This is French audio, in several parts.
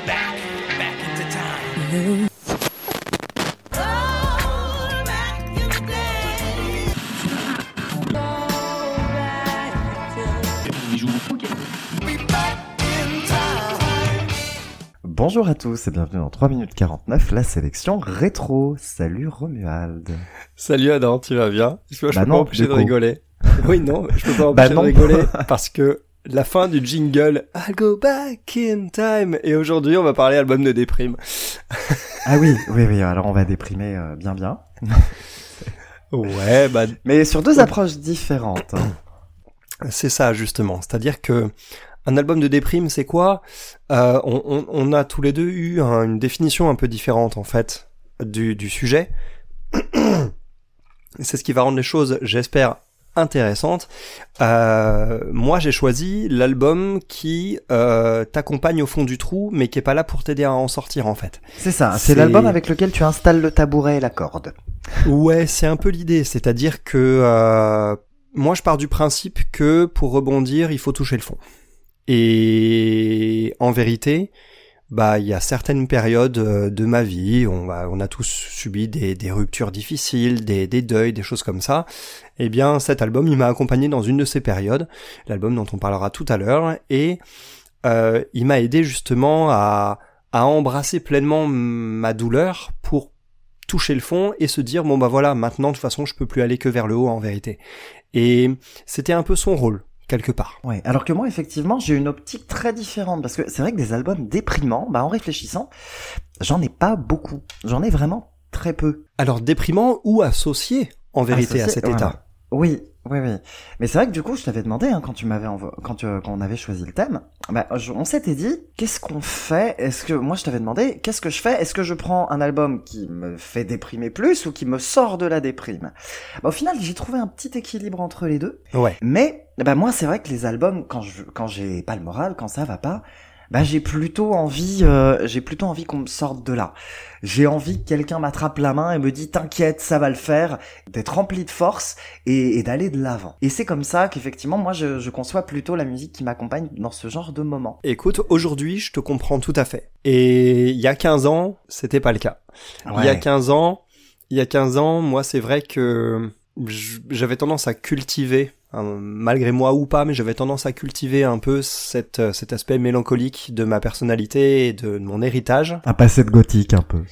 me back, back into time. Bonjour à tous et bienvenue dans 3 minutes 49, la sélection rétro. Salut Romuald. Salut Adam, tu vas bien? Je peux Bah pas non, m'empêcher de coup. rigoler. Oui, non, je peux pas Bah m'empêcher non. de rigoler parce que la fin du jingle I'll go back in time et aujourd'hui on va parler album de déprime. Ah oui, oui, oui, alors on va déprimer euh, bien bien. Ouais, bah Mais sur deux approches différentes. c'est ça justement. C'est-à-dire que un album de déprime, c'est quoi? Euh, on, on- on a tous les deux eu un- une définition un peu différente en fait du, du sujet. C'est ce qui va rendre les choses, j'espère, intéressantes. Euh, moi, j'ai choisi l'album qui euh, t'accompagne au fond du trou, mais qui est pas là pour t'aider à en sortir en fait. C'est ça, C'est- c'est l'album avec lequel tu installes le tabouret et la corde. Ouais, c'est un peu l'idée. C'est-à-dire que euh, moi, je pars du principe que pour rebondir, il faut toucher le fond. Et en vérité, bah, il y a certaines périodes euh, de ma vie, on, a tous subi des, ruptures difficiles, des, des deuils, des choses comme ça. Eh bien, cet album, il m'a accompagné dans une de ces périodes, l'album dont on parlera tout à l'heure, et euh, il m'a aidé justement à, à embrasser pleinement ma douleur pour toucher le fond et se dire bon bah voilà maintenant de toute façon je peux plus aller que vers le haut en vérité et c'était un peu son rôle quelque part Ouais, alors que moi, effectivement, j'ai une optique très différente. Parce que c'est vrai que des albums déprimants, bah, en réfléchissant, j'en ai pas beaucoup. J'en ai vraiment très peu. alors déprimant ou associé en vérité à cet état? Oui, oui, oui. Mais c'est vrai que du coup, je t'avais demandé, hein, quand tu m'avais envo- quand, tu- quand on avait choisi le thème, bah, je- on s'était dit, qu'est-ce qu'on fait? Est-ce que moi, je t'avais demandé, qu'est-ce que je fais? Est-ce que je prends un album qui me fait déprimer plus ou qui me sort de la déprime? Bah, Au final, j'ai trouvé un petit équilibre entre les deux. ouais Mais bah moi, c'est vrai que les albums, quand je quand j'ai pas le moral, quand ça va pas, bah j'ai plutôt envie, euh, j'ai plutôt envie qu'on me sorte de là. J'ai envie que quelqu'un m'attrape la main et me dit t'inquiète, ça va le faire, d'être rempli de force et, et d'aller de l'avant. Et c'est comme ça qu'effectivement, moi, je, je conçois plutôt la musique qui m'accompagne dans ce genre de moment. écoute aujourd'hui je te comprends tout à fait et il y a 15 ans c'était pas le cas il y a 15 ans il y a 15 ans moi c'est vrai que j'avais tendance à cultiver malgré moi ou pas mais j'avais tendance à cultiver un peu cette, euh, cet aspect mélancolique de ma personnalité et de mon héritage un passé de gothique un peu.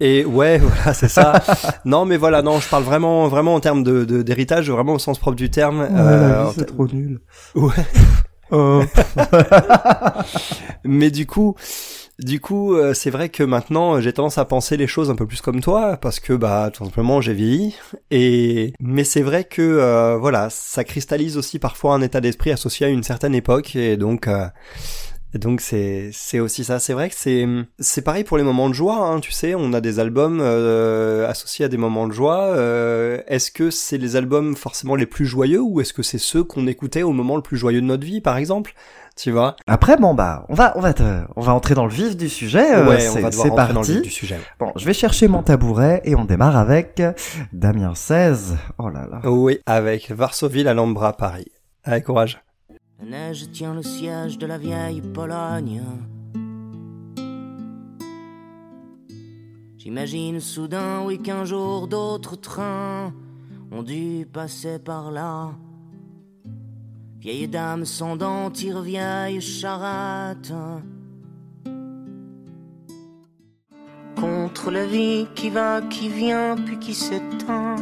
Et ouais, voilà, c'est ça. non, mais voilà, non, je parle vraiment, vraiment en termes de de- d'héritage, vraiment au sens propre du terme. euh, en trop nul. Ouais. Oh. Mais du coup, du coup, euh, c'est vrai que maintenant, euh, j'ai tendance à penser les choses un peu plus comme toi, parce que bah, tout simplement, j'ai vieilli. Et mais c'est vrai que euh, voilà, ça cristallise aussi parfois un état d'esprit associé à une certaine époque, et donc. euh, donc c'est c'est aussi ça. C'est vrai que c'est c'est pareil pour les moments de joie. Hein, tu sais, on a des albums associés à des moments de joie. Est-ce que c'est les albums forcément les plus joyeux ou est-ce que c'est ceux qu'on écoutait au moment le plus joyeux de notre vie, par exemple? Tu vois Après, bon bah, on va, on va, te- on va entrer dans le vif du sujet. euh, Ouais, on c'est- va devoir c'est rentrer dans le parti. vif du sujet. Bon, je vais chercher mon tabouret et on démarre avec Damien 16. Oh là là. Oui, avec Varsovie, Alhambra, Paris. Allez, courage. La neige tient le siège de la vieille Pologne. J'imagine soudain, oui, qu'un jour d'autres trains ont dû passer par là. Vieille dame sans dents tire vieille charrette. Contre la vie qui va, qui vient, puis qui s'éteint.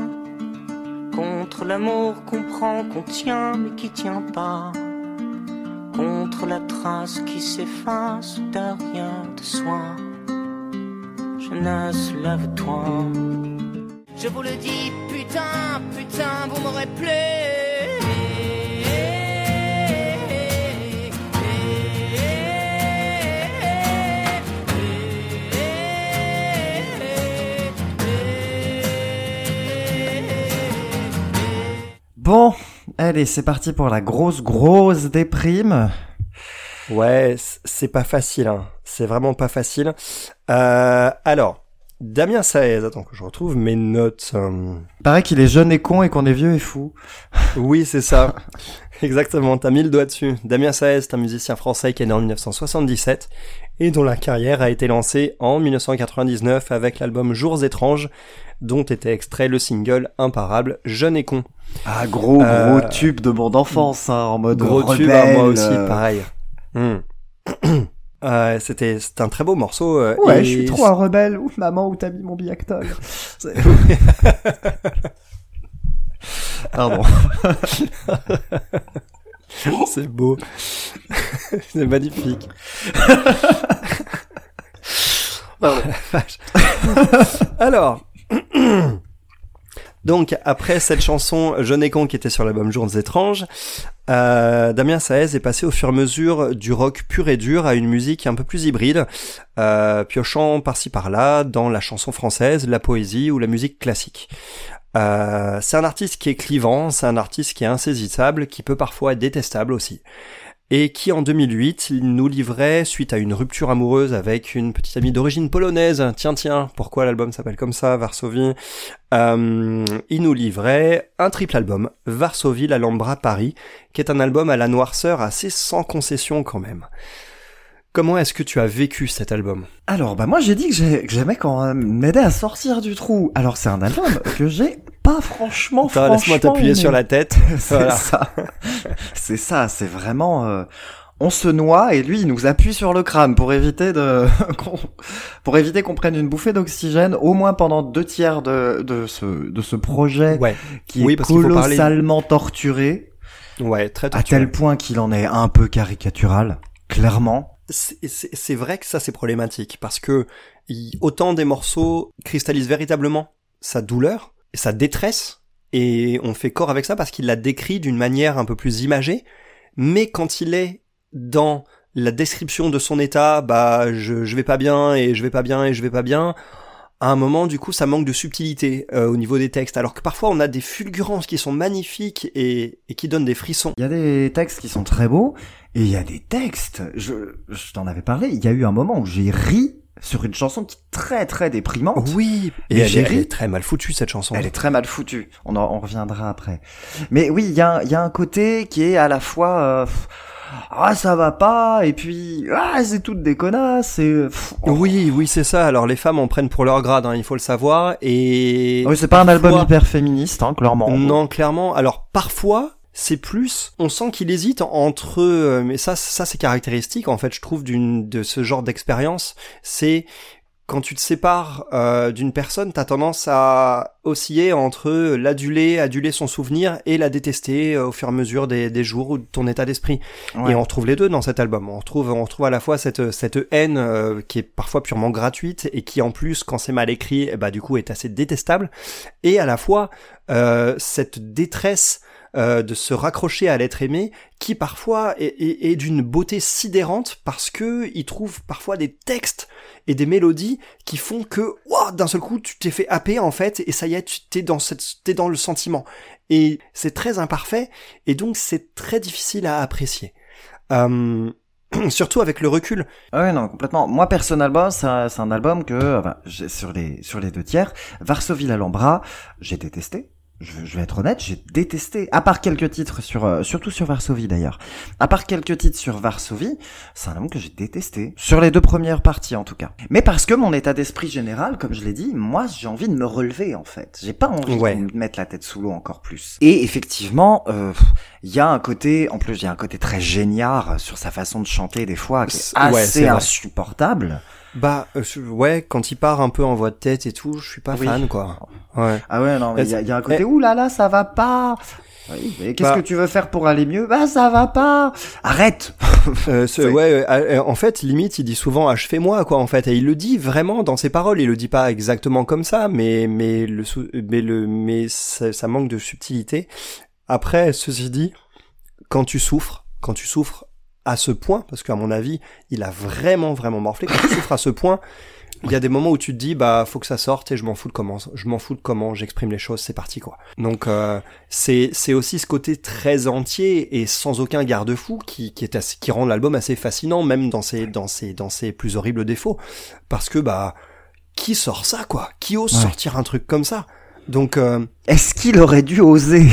Contre l'amour qu'on prend, qu'on tient, mais qui tient pas. Contre la trace qui s'efface derrière de soi. Jeunesse, lève-toi. Je vous le dis, putain, putain, vous m'aurez Bon, allez, c'est parti pour la grosse, grosse déprime. Ouais, c'est pas facile, hein. C'est vraiment pas facile. Euh, alors, Damien Saez, attends que je retrouve mes notes. euh. Paraît qu'il est jeune et con et qu'on est vieux et fou. Oui, c'est ça. Exactement, t'as mis le doigt dessus. Damien Saez est un musicien français qui est né en 1977 et dont la carrière a été lancée en 1999 avec l'album Jours étranges, dont était extrait le single imparable Jeune et con. Ah, gros, Euh, gros tube de mon enfance, hein, en mode Gros rebelle. tube, hein, moi aussi, euh. pareil. Hmm. Euh, c'était c'était un très beau morceau. euh, Ouais, et je suis trop un rebelle. Ouf, maman, où t'as mis mon biactol Pardon. C'est beau. C'est magnifique. Pardon. Alors, donc après cette chanson Je n'ai con qui était sur l'album Jours étranges, euh, Damien Saez est passé au fur et à mesure du rock pur et dur à une musique un peu plus hybride, euh, piochant par-ci par-là dans la chanson française, la poésie ou la musique classique. Euh, c'est un artiste qui est clivant, c'est un artiste qui est insaisissable, qui peut parfois être détestable aussi et qui en 2008 il nous livrait, suite à une rupture amoureuse avec une petite amie d'origine polonaise, tiens tiens, pourquoi l'album s'appelle comme ça, Varsovie, euh, il nous livrait un triple album, Varsovie, l'Alhambra, Paris, qui est un album à la noirceur assez sans concession quand même. Comment est-ce que tu as vécu cet album? Alors, bah moi j'ai dit que j'ai- que j'aimais quand euh, m'aider à sortir du trou. Alors c'est un album que j'ai pas franchement, Attends, Laisse-moi franchement t'appuyer aimé. sur la tête. C'est Voilà. ça. C'est ça, c'est vraiment... euh, on se noie et lui il nous appuie sur le crâne pour éviter de qu'on- pour éviter qu'on prenne une bouffée d'oxygène au moins pendant deux tiers de, de ce de ce projet Ouais, qui Oui, est parce parler- colossalement torturé ouais, très à torturé. tel point qu'il en est un peu caricatural clairement c'est vrai que ça c'est problématique parce que autant des morceaux cristallisent véritablement sa douleur, sa détresse, et on fait corps avec ça parce qu'il la décrit d'une manière un peu plus imagée, mais quand il est dans la description de son état, bah je, je vais pas bien et je vais pas bien et je vais pas bien, à un moment du coup ça manque de subtilité euh, au niveau des textes, alors que parfois on a des fulgurances qui sont magnifiques et, et qui donnent des frissons. Il y a des textes qui sont très beaux et il y a des textes, je, je t'en avais parlé, il y a eu un moment où j'ai ri sur une chanson qui est très très déprimante. Oui, et, Et elle, est- elle ri. est très mal foutue cette chanson. Elle est très mal foutue. On en on reviendra après. Mais oui, il y a, il y a un côté qui est à la fois euh, ah ça va pas et puis ah c'est toute des connasses et pff, oh. Oui, oui, c'est ça. Alors les femmes en prennent pour leur grade, hein, il faut le savoir. Et Oui, c'est pas un album parfois- hyper féministe, hein, clairement. non, clairement. Alors parfois, c'est plus. On sent qu'il hésite entre. euh, Mais ça, ça c'est caractéristique en fait. Je trouve d'une de ce genre d'expérience, c'est quand tu te sépares euh, d'une personne, t'as tendance à osciller entre l'aduler, aduler son souvenir et la détester euh, au fur et à mesure des, des jours ou de ton état d'esprit. Ouais. Et on retrouve les deux dans cet album. On retrouve, on retrouve à la fois cette, cette haine euh, qui est parfois purement gratuite et qui en plus, quand c'est mal écrit, eh bah du coup est assez détestable. Et à la fois euh, cette détresse euh, de se raccrocher à l'être aimé, qui parfois est, est- est d'une beauté sidérante parce que il trouve parfois des textes et des mélodies qui font que, ouah, d'un seul coup, tu t'es fait happer en fait, et ça y est, tu t'es dans cette, t'es dans le sentiment. Et c'est très imparfait, et donc c'est très difficile à apprécier. Euh, surtout avec le recul. Ouais, non, complètement. Moi, personnellement, c'est un, album que, enfin, sur les, sur les deux tiers, Varsovie l'Alhambra, j'ai détesté. Je, je vais être honnête, j'ai détesté. À part quelques titres sur, euh, surtout sur Varsovie d'ailleurs. À part quelques titres sur Varsovie, c'est un album que j'ai détesté. Sur les deux premières parties en tout cas. Mais parce que mon état d'esprit général, comme je l'ai dit, moi j'ai envie de me relever en fait. J'ai pas envie Ouais. de me mettre la tête sous l'eau encore plus. Et effectivement, euh, il y a un côté, en plus il y a un côté très génial sur sa façon de chanter des fois qui est ouais, assez vrai. Bah, euh, je- ouais, quand il part un peu en voix de tête et tout, je suis pas Oui. fan, quoi. Ouais. Ah ouais, non, mais il y, a- il y a un côté, Eh. ouh là là, ça va pas. Oui, mais qu'est-ce Bah. que tu veux faire pour aller mieux? Bah ça va pas. Arrête. Euh, ce- ouais, euh, euh, en fait, limite, il dit souvent achevez-moi, quoi, en fait, et il le dit vraiment dans ses paroles. Il le dit pas exactement comme ça, mais mais le mais le mais ça, ça manque de subtilité. Après, ceci dit, quand tu souffres, quand tu souffres à ce point, parce qu'à mon avis, il a vraiment vraiment morflé. Quand tu souffres à ce point, il y a des moments où tu te dis bah faut que ça sorte et je m'en fous de comment je m'en fous de comment j'exprime les choses c'est parti quoi. Donc euh, c'est c'est aussi ce côté très entier et sans aucun garde-fou qui qui est assez- qui rend l'album assez fascinant même dans ses dans ses dans ses plus horribles défauts. Parce que bah qui sort ça quoi? Qui ose Ouais. sortir un truc comme ça? Donc, euh, Est-ce qu'il aurait dû oser?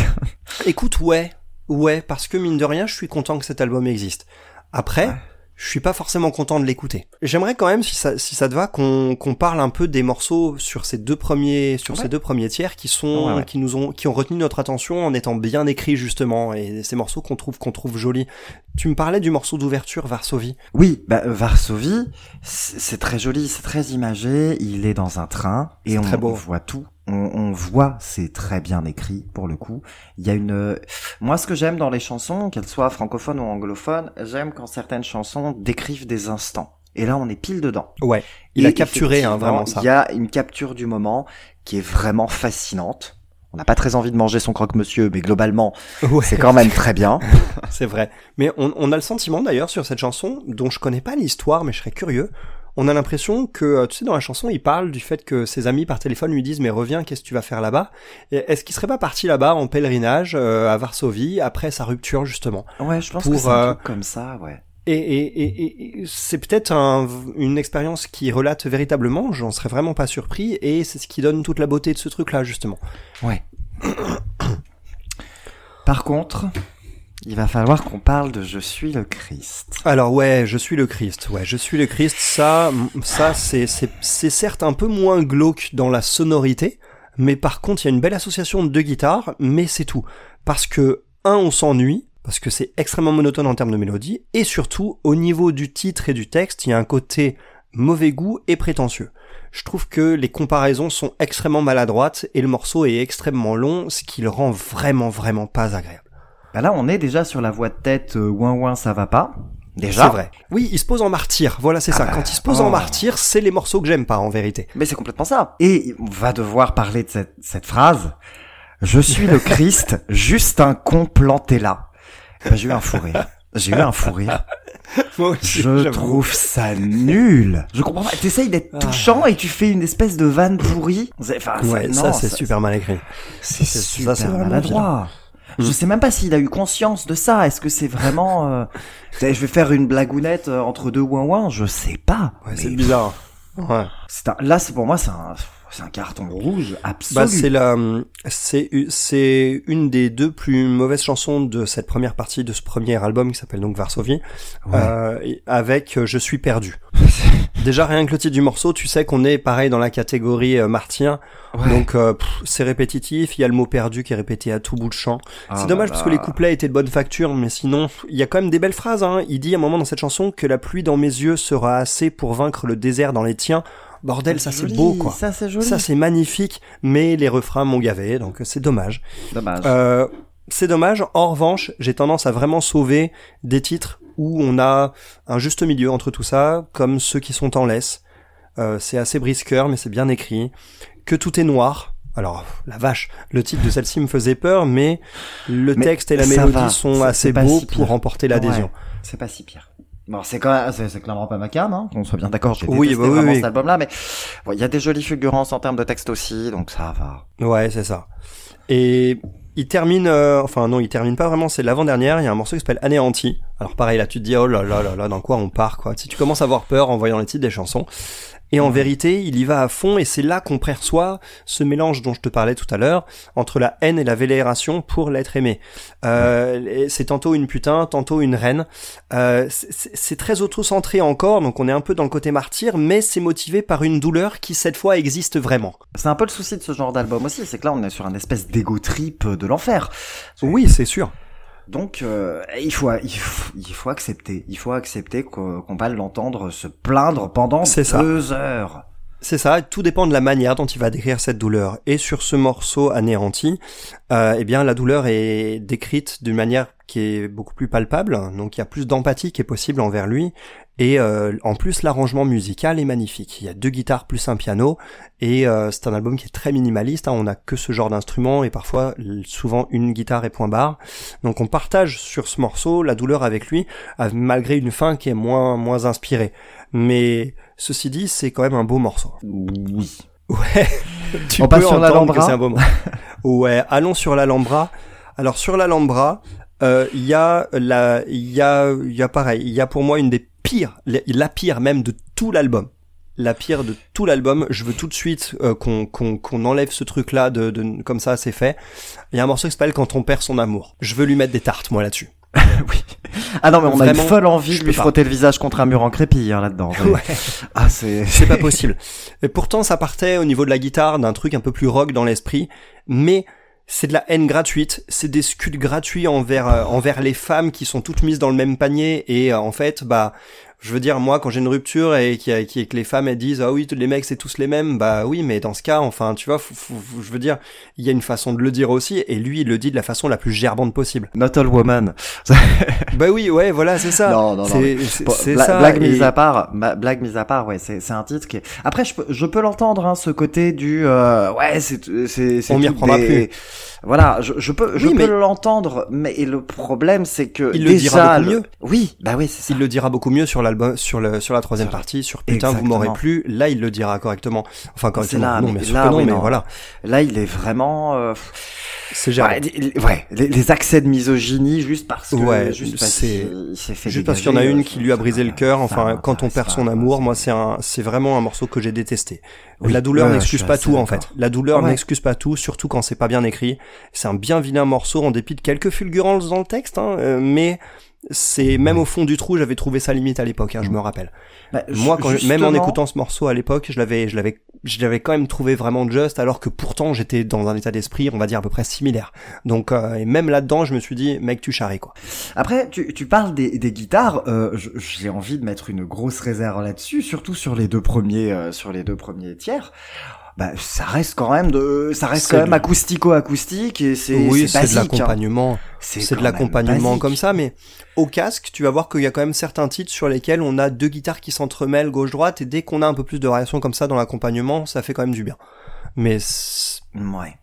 Écoute, ouais, ouais, parce que mine de rien, je suis content que cet album existe. Après, Ouais. je suis pas forcément content de l'écouter. J'aimerais quand même, si ça, si ça te va, qu'on qu'on parle un peu des morceaux sur ces deux premiers, sur Ouais. ces deux premiers tiers qui sont, Ouais, qui nous ont, qui ont retenu notre attention en étant bien écrits justement, et ces morceaux qu'on trouve, qu'on trouve jolis. Tu me parlais du morceau d'ouverture Varsovie. Oui, bah, Varsovie, c'est très joli, c'est très imagé. Il est dans un train et on, très beau. on voit tout. On, on voit, c'est très bien écrit pour le coup. Il y a une. Moi, ce que j'aime dans les chansons, qu'elles soient francophones ou anglophones, j'aime quand certaines chansons décrivent des instants. Et là, on est pile dedans. Ouais, il Et a capturé hein, vraiment ça. Il y a une capture du moment qui est vraiment fascinante. On n'a pas très envie de manger son croque-monsieur, mais globalement, Ouais. c'est quand même très bien. C'est vrai. Mais on, on a le sentiment d'ailleurs sur cette chanson, dont je connais pas l'histoire, mais je serais curieux. On a l'impression que, euh, tu sais, dans la chanson, il parle du fait que ses amis par téléphone lui disent mais reviens, qu'est-ce que tu vas faire là-bas? Est-ce qu'il serait pas parti là-bas en pèlerinage euh, à Varsovie après sa rupture justement? Ouais, je pense Pour, que c'est un euh, truc comme ça, ouais. Et, et, et, et c'est peut-être un- une expérience qui relate véritablement. J'en serais vraiment pas surpris et c'est ce qui donne toute la beauté de ce truc-là justement. Ouais. Par contre, il va falloir qu'on parle de Je suis le Christ. Alors ouais, je suis le Christ. Ouais, je suis le Christ. Ça, ça, c'est c'est c'est certes un peu moins glauque dans la sonorité, mais par contre, il y a une belle association de deux guitares, mais c'est tout. Parce que un, on s'ennuie parce que c'est extrêmement monotone en termes de mélodie, et surtout au niveau du titre et du texte, il y a un côté mauvais goût et prétentieux. Je trouve que les comparaisons sont extrêmement maladroites et le morceau est extrêmement long, ce qui le rend vraiment vraiment pas agréable. Bah là, on est déjà sur la voix de tête euh, ouin ouin ça va pas. Déjà. C'est vrai. Oui, il se pose en martyr. Voilà, c'est Ah ça. bah, Quand il se pose oh. en martyr, c'est les morceaux que j'aime pas, en vérité. Mais c'est complètement ça. Et on va devoir parler de cette, cette phrase. Je suis le Christ, juste un con planté là. Ben, j'ai eu un fou rire. J'ai eu un fou rire. Moi aussi, Je trouve ça nul. Je comprends pas. T'essayes d'être Ah. touchant et tu fais une espèce de vanne pourrie. Enfin, Ouais, non, ça, c'est super mal écrit. C'est ça, super c'est vraiment maladroit. Mm. Je sais même pas s'il a eu conscience de ça. Est-ce que c'est vraiment... euh, Je vais faire une blagounette euh, entre deux ouin ouin Je sais pas. Ouais, Mais c'est bizarre. Ouais. un- Là, c'est pour moi, c'est un... C'est un carton rouge absolu. Bah, c'est la, c'est, c'est une des deux plus mauvaises chansons de cette première partie de ce premier album qui s'appelle donc Varsovie, Ouais. euh, avec euh, Je suis perdu. Déjà, rien que le titre du morceau, tu sais qu'on est pareil dans la catégorie euh, martien. Ouais. Donc, euh, c'est répétitif. Il y a le mot perdu qui est répété à tout bout de champ. Ah c'est dommage parce que les couplets étaient de bonne facture, mais sinon, il y a quand même des belles phrases. Hein. Il dit à un moment dans cette chanson que la pluie dans mes yeux sera assez pour vaincre le désert dans les tiens. Bordel, ça c'est beau quoi. Ça c'est joli. Ça c'est magnifique, mais les refrains m'ont gavé, donc c'est dommage. dommage. Euh, c'est dommage. En revanche, j'ai tendance à vraiment sauver des titres où on a un juste milieu entre tout ça, comme ceux qui sont en laisse. Euh, c'est assez brisqueur, mais c'est bien écrit. Que tout est noir. Alors, la vache, le titre de celle-ci me faisait peur, mais le Mais texte et la mélodie va, sont assez beaux si pour remporter l'adhésion. Ouais, c'est pas si pire. Bon, c'est quand même, c'est clairement pas ma cam, hein, qu'on soit bien d'accord. J'ai Oui, bah oui, vraiment oui. cet album-là, mais bon, il y a des jolies fulgurances en termes de texte aussi, donc ça va. Ouais, c'est ça. Et il termine, euh, enfin non, il termine pas vraiment, c'est l'avant-dernière, il y a un morceau qui s'appelle Anéanti. Alors pareil, là tu te dis, oh là là là là, dans quoi on part, quoi. Si tu commences à avoir peur en voyant les titres des chansons. Et en vérité, il y va à fond et c'est là qu'on perçoit ce mélange dont je te parlais tout à l'heure entre la haine et la vénération pour l'être aimé. Euh, C'est tantôt une putain, tantôt une reine. Euh, c'est- très auto-centré encore, donc on est un peu dans le côté martyr, mais c'est motivé par une douleur qui cette fois existe vraiment. C'est un peu le souci de ce genre d'album aussi, c'est que là, on est sur un espèce d'ego trip de l'enfer. Oui, c'est sûr. Donc, euh, il faut, il faut, il faut accepter, il faut accepter qu'on va l'entendre se plaindre pendant C'est ça. deux heures. C'est ça, tout dépend de la manière dont il va décrire cette douleur. Et sur ce morceau anéanti, euh, eh bien la douleur est décrite d'une manière qui est beaucoup plus palpable, donc il y a plus d'empathie qui est possible envers lui. Et euh, en plus, l'arrangement musical est magnifique. Il y a deux guitares plus un piano, et euh, c'est un album qui est très minimaliste. hein. On n'a que ce genre d'instrument et parfois souvent une guitare et point barre. Donc on partage sur ce morceau la douleur avec lui, malgré une fin qui est moins moins inspirée. Mais ceci dit, c'est quand même un beau morceau. Oui. Ouais. Tu On passe peux sur l'Alhambra que c'est un beau morceau. ouais, allons sur l'Alhambra. Alors sur l'Alhambra, euh, il y a la, il y a, il y a pareil, il y a pour moi une des pires, la- pire même de tout l'album. la pire de tout l'album. Je veux tout de suite euh, qu'on qu'on qu'on enlève ce truc-là de, de comme ça, c'est fait. Il y a un morceau qui s'appelle Quand on perd son amour. Je veux lui mettre des tartes, moi, là-dessus. oui. Ah non, mais on a une folle envie de lui pas. frotter le visage contre un mur en crépi hein, là-dedans. Ouais. Ah, c'est... C'est pas possible. Et pourtant, ça partait au niveau de la guitare d'un truc un peu plus rock dans l'esprit, mais c'est de la haine gratuite, c'est des scuds gratuits envers euh, envers les femmes qui sont toutes mises dans le même panier et euh, en fait, bah je veux dire moi quand j'ai une rupture et qui, qui que les femmes elles disent ah oui les mecs c'est tous les mêmes bah oui mais dans ce cas enfin tu vois faut- faut- faut- je veux dire il y a une façon de le dire aussi et lui il le dit de la façon la plus gerbante possible Not all woman. bah oui ouais voilà c'est ça Non, non, non, c'est c'est- Bon, ça blague et- mise à part, blague mise à part, ouais, c'est c'est un titre qui est. Après, je peux, je peux l'entendre, hein, ce côté du, euh, ouais, c'est c'est c'est On m'y reprendra des- Voilà, je, je peux, je Oui, peux mais- l'entendre, mais et le problème, c'est que Il le déjà, dira beaucoup le- mieux. Oui, bah oui, c'est ça. Il le dira beaucoup mieux sur l'album, sur le, sur la troisième partie, sur putain vous m'aurez plu. Là, il le dira correctement. Enfin, correctement. là, non, mais bien là, que non, oui, mais non. voilà. Là, il est vraiment. euh, C'est ouais, les- ouais, les, les accès de misogynie juste parce que. Ouais, juste parce qu'il s'est fait Juste parce qu'il y en a une euh, qui lui a brisé le cœur. Enfin, quand on perd son amour, moi, c'est un, c'est vraiment un morceau que j'ai détesté. Oui, la douleur ouais, n'excuse pas tout, en fait. La douleur Ouais. n'excuse pas tout, surtout quand c'est pas bien écrit. C'est un bien vilain morceau en dépit de quelques fulgurances dans le texte, hein, euh, mais c'est même au fond du trou, j'avais trouvé ça limite à l'époque, hein, je me rappelle. Bah, Moi, quand, même en écoutant ce morceau à l'époque, je l'avais, je l'avais, je l'avais quand même trouvé vraiment juste, alors que pourtant j'étais dans un état d'esprit, on va dire à peu près similaire. Donc, euh, et même là-dedans, je me suis dit, mec, tu charries quoi. Après, tu, tu parles des, des guitares. euh, j'ai envie de mettre une grosse réserve là-dessus, surtout sur les deux premiers, euh, sur les deux premiers tiers. Bah, ça reste quand même de, ça reste quand même acoustico-acoustique et c'est oui, c'est de basique. hein. l'accompagnement. C'est C'est de même l'accompagnement comme ça, mais au casque, tu vas voir qu'il y a quand même certains titres sur lesquels on a deux guitares qui s'entremêlent gauche-droite, et dès qu'on a un peu plus de variation comme ça dans l'accompagnement, ça fait quand même du bien. Mais Ouais.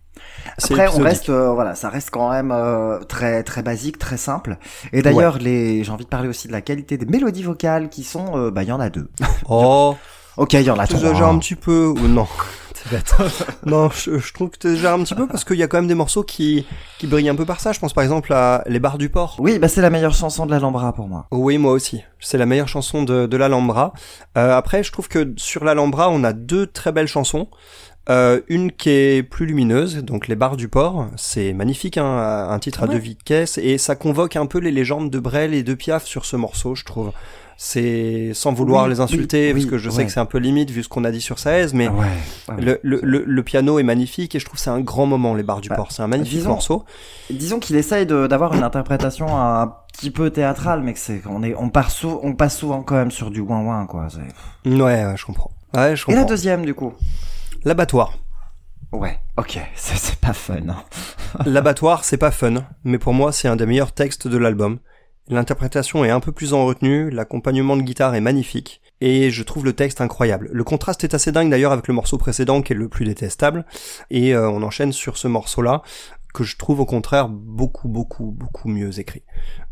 Après, on reste, euh, voilà, ça reste quand même euh, très très basique, très simple. Et d'ailleurs, les, j'ai envie de parler aussi de la qualité des mélodies vocales qui sont, euh, bah, il y en a deux. Oh, Ok, il y en a trois. exagères un petit peu, ou non? C'est bête. non, je, je trouve que tu exagères un petit peu parce qu'il y a quand même des morceaux qui, qui brillent un peu par ça. Je pense par exemple à Les Barres du Port. Oui, bah c'est la meilleure chanson de la Lambra pour moi. Oui, moi aussi. C'est la meilleure chanson de, de l'Alhambra. Euh, après, je trouve que sur l'Alhambra, on a deux très belles chansons. Euh, une qui est plus lumineuse, donc Les Barres du Port. C'est magnifique, hein, un titre à Ouais. deux vitesses. Et ça convoque un peu les légendes de Brel et de Piaf sur ce morceau, je trouve. C'est sans vouloir Oui, les insulter, oui, parce oui, que je sais ouais. que c'est un peu limite vu ce qu'on a dit sur Saez, mais Ouais. ouais. le, le, le, le piano est magnifique et je trouve que c'est un grand moment, Les Barres du Bah, Port. C'est un magnifique disons- morceau. Disons qu'il essaye d'avoir une interprétation un petit peu théâtrale, mais que c'est, on est, on part sou- on passe souvent quand même sur du ouin ouin quoi. Ouais, ouais, je comprends. Ouais, je Et la comprends. deuxième du coup? L'abattoir. Ouais. Ok. C'est, c'est pas fun. Hein. L'abattoir, c'est pas fun, mais pour moi, c'est un des meilleurs textes de l'album. L'interprétation est un peu plus en retenue, l'accompagnement de guitare est magnifique, et je trouve le texte incroyable. Le contraste est assez dingue d'ailleurs avec le morceau précédent qui est le plus détestable, et euh, on enchaîne sur ce morceau-là, que je trouve au contraire beaucoup, beaucoup, beaucoup mieux écrit.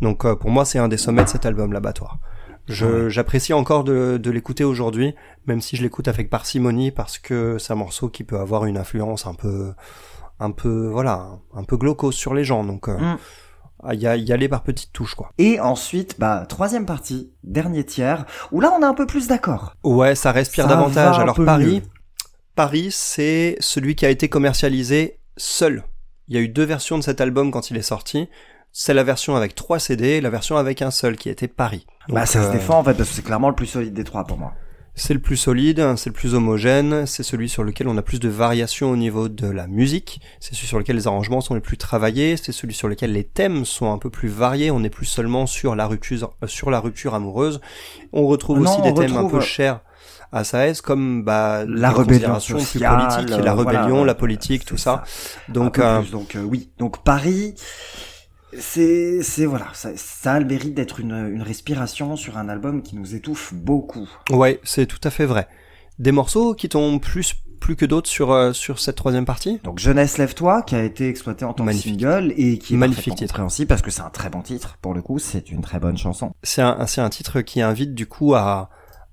Donc euh, pour moi, c'est un des sommets de cet album, L'Abattoir. Je, j'apprécie encore de, de l'écouter aujourd'hui, même si je l'écoute avec parcimonie, parce que c'est un morceau qui peut avoir une influence un peu, un peu, voilà, un peu glaucose sur les gens. Donc, euh, Mm. À y, a- y aller par petites touches, quoi. Et ensuite, bah troisième partie, dernier tiers, où là on est un peu plus d'accord. Ouais, ça respire Ça davantage. Alors Paris, mieux. Paris, c'est celui qui a été commercialisé seul. Il y a eu deux versions de cet album quand il est sorti. C'est la version avec trois CD, et la version avec un seul qui était Paris. bah ça se euh, défend en fait parce que c'est clairement le plus solide des trois pour moi. C'est le plus solide, c'est le plus homogène, c'est celui sur lequel on a plus de variations au niveau de la musique, c'est celui sur lequel les arrangements sont les plus travaillés, c'est celui sur lequel les thèmes sont un peu plus variés, on n'est plus seulement sur la rupture, euh, sur la rupture amoureuse. On retrouve Non, aussi des thèmes un peu chers à Saez, comme bah, La rébellion sociale, la euh, voilà, rébellion, la euh, politique, c'est tout ça. Donc, euh, plus, donc euh, oui, donc Paris, c'est c'est voilà, ça, ça a le mérite d'être une, une respiration sur un album qui nous étouffe beaucoup. ouais, c'est tout à fait vrai. Des morceaux qui t'ont plus plus que d'autres sur euh, sur cette troisième partie? Donc Jeunesse lève-toi, qui a été exploité en tant Magnifique. que single et qui est Magnifique titre. compréhensible parce que c'est un très bon titre. Pour le coup, c'est une très bonne chanson. c'est un, c'est un titre qui invite du coup à,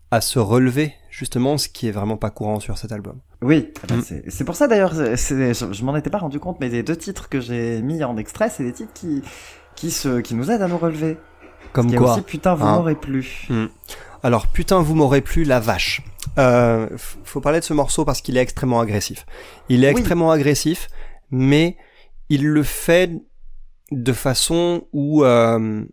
à se relever, justement, ce qui est vraiment pas courant sur cet album. Oui, ah bah, Mm. c'est pour ça d'ailleurs, je, je m'en étais pas rendu compte, mais les deux titres que j'ai mis en extrait, c'est des titres qui qui se qui nous aident à nous relever. Comme quoi aussi putain vous hein. m'aurez plu. Alors, putain, vous m'aurez plu, la vache. euh, faut parler de ce morceau parce qu'il est extrêmement agressif. Il est Oui. extrêmement agressif, mais il le fait de façon où, euh,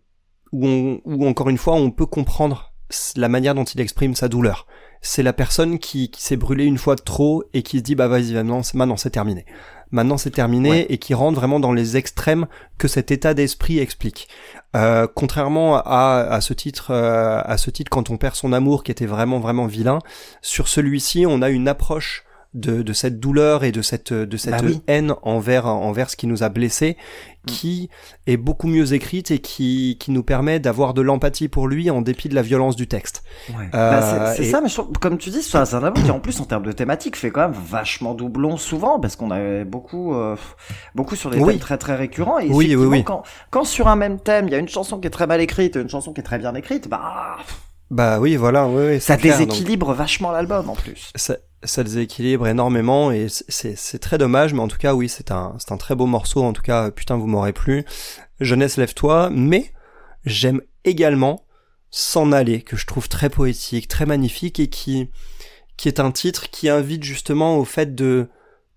où, on- où encore une fois on peut comprendre la manière dont il exprime sa douleur. C'est la personne qui, qui s'est brûlée une fois de trop et qui se dit bah vas-y maintenant c'est maintenant c'est terminé. Maintenant c'est terminé Ouais. et qui rentre vraiment dans les extrêmes que cet état d'esprit explique. Euh, contrairement à, à ce titre, euh, à ce titre quand on perd son amour qui était vraiment vraiment vilain, sur celui-ci on a une approche de, de cette douleur et de cette de cette Bah oui. haine envers envers ce qui nous a blessés qui est beaucoup mieux écrite et qui qui nous permet d'avoir de l'empathie pour lui en dépit de la violence du texte. Ouais. Euh, Bah, c'est et- ça, mais je trouve, comme tu dis, c'est un album qui en plus en termes de thématique fait quand même vachement doublon souvent parce qu'on a beaucoup, euh, beaucoup sur des Oui. thèmes très très récurrents. Et Oui, oui, oui. Quand, quand sur un même thème, il y a une chanson qui est très mal écrite et une chanson qui est très bien écrite, bah Bah oui, voilà, oui, oui, ça donc- déséquilibre vachement l'album en plus. ça, ça déséquilibre énormément et c'est- très dommage, mais en tout cas, oui, c'est un, très beau morceau. En tout cas, putain, vous m'aurez plu. Jeunesse, lève-toi. Mais j'aime également S'en aller, que je trouve très poétique, très magnifique et qui, qui est un titre qui invite justement au fait de,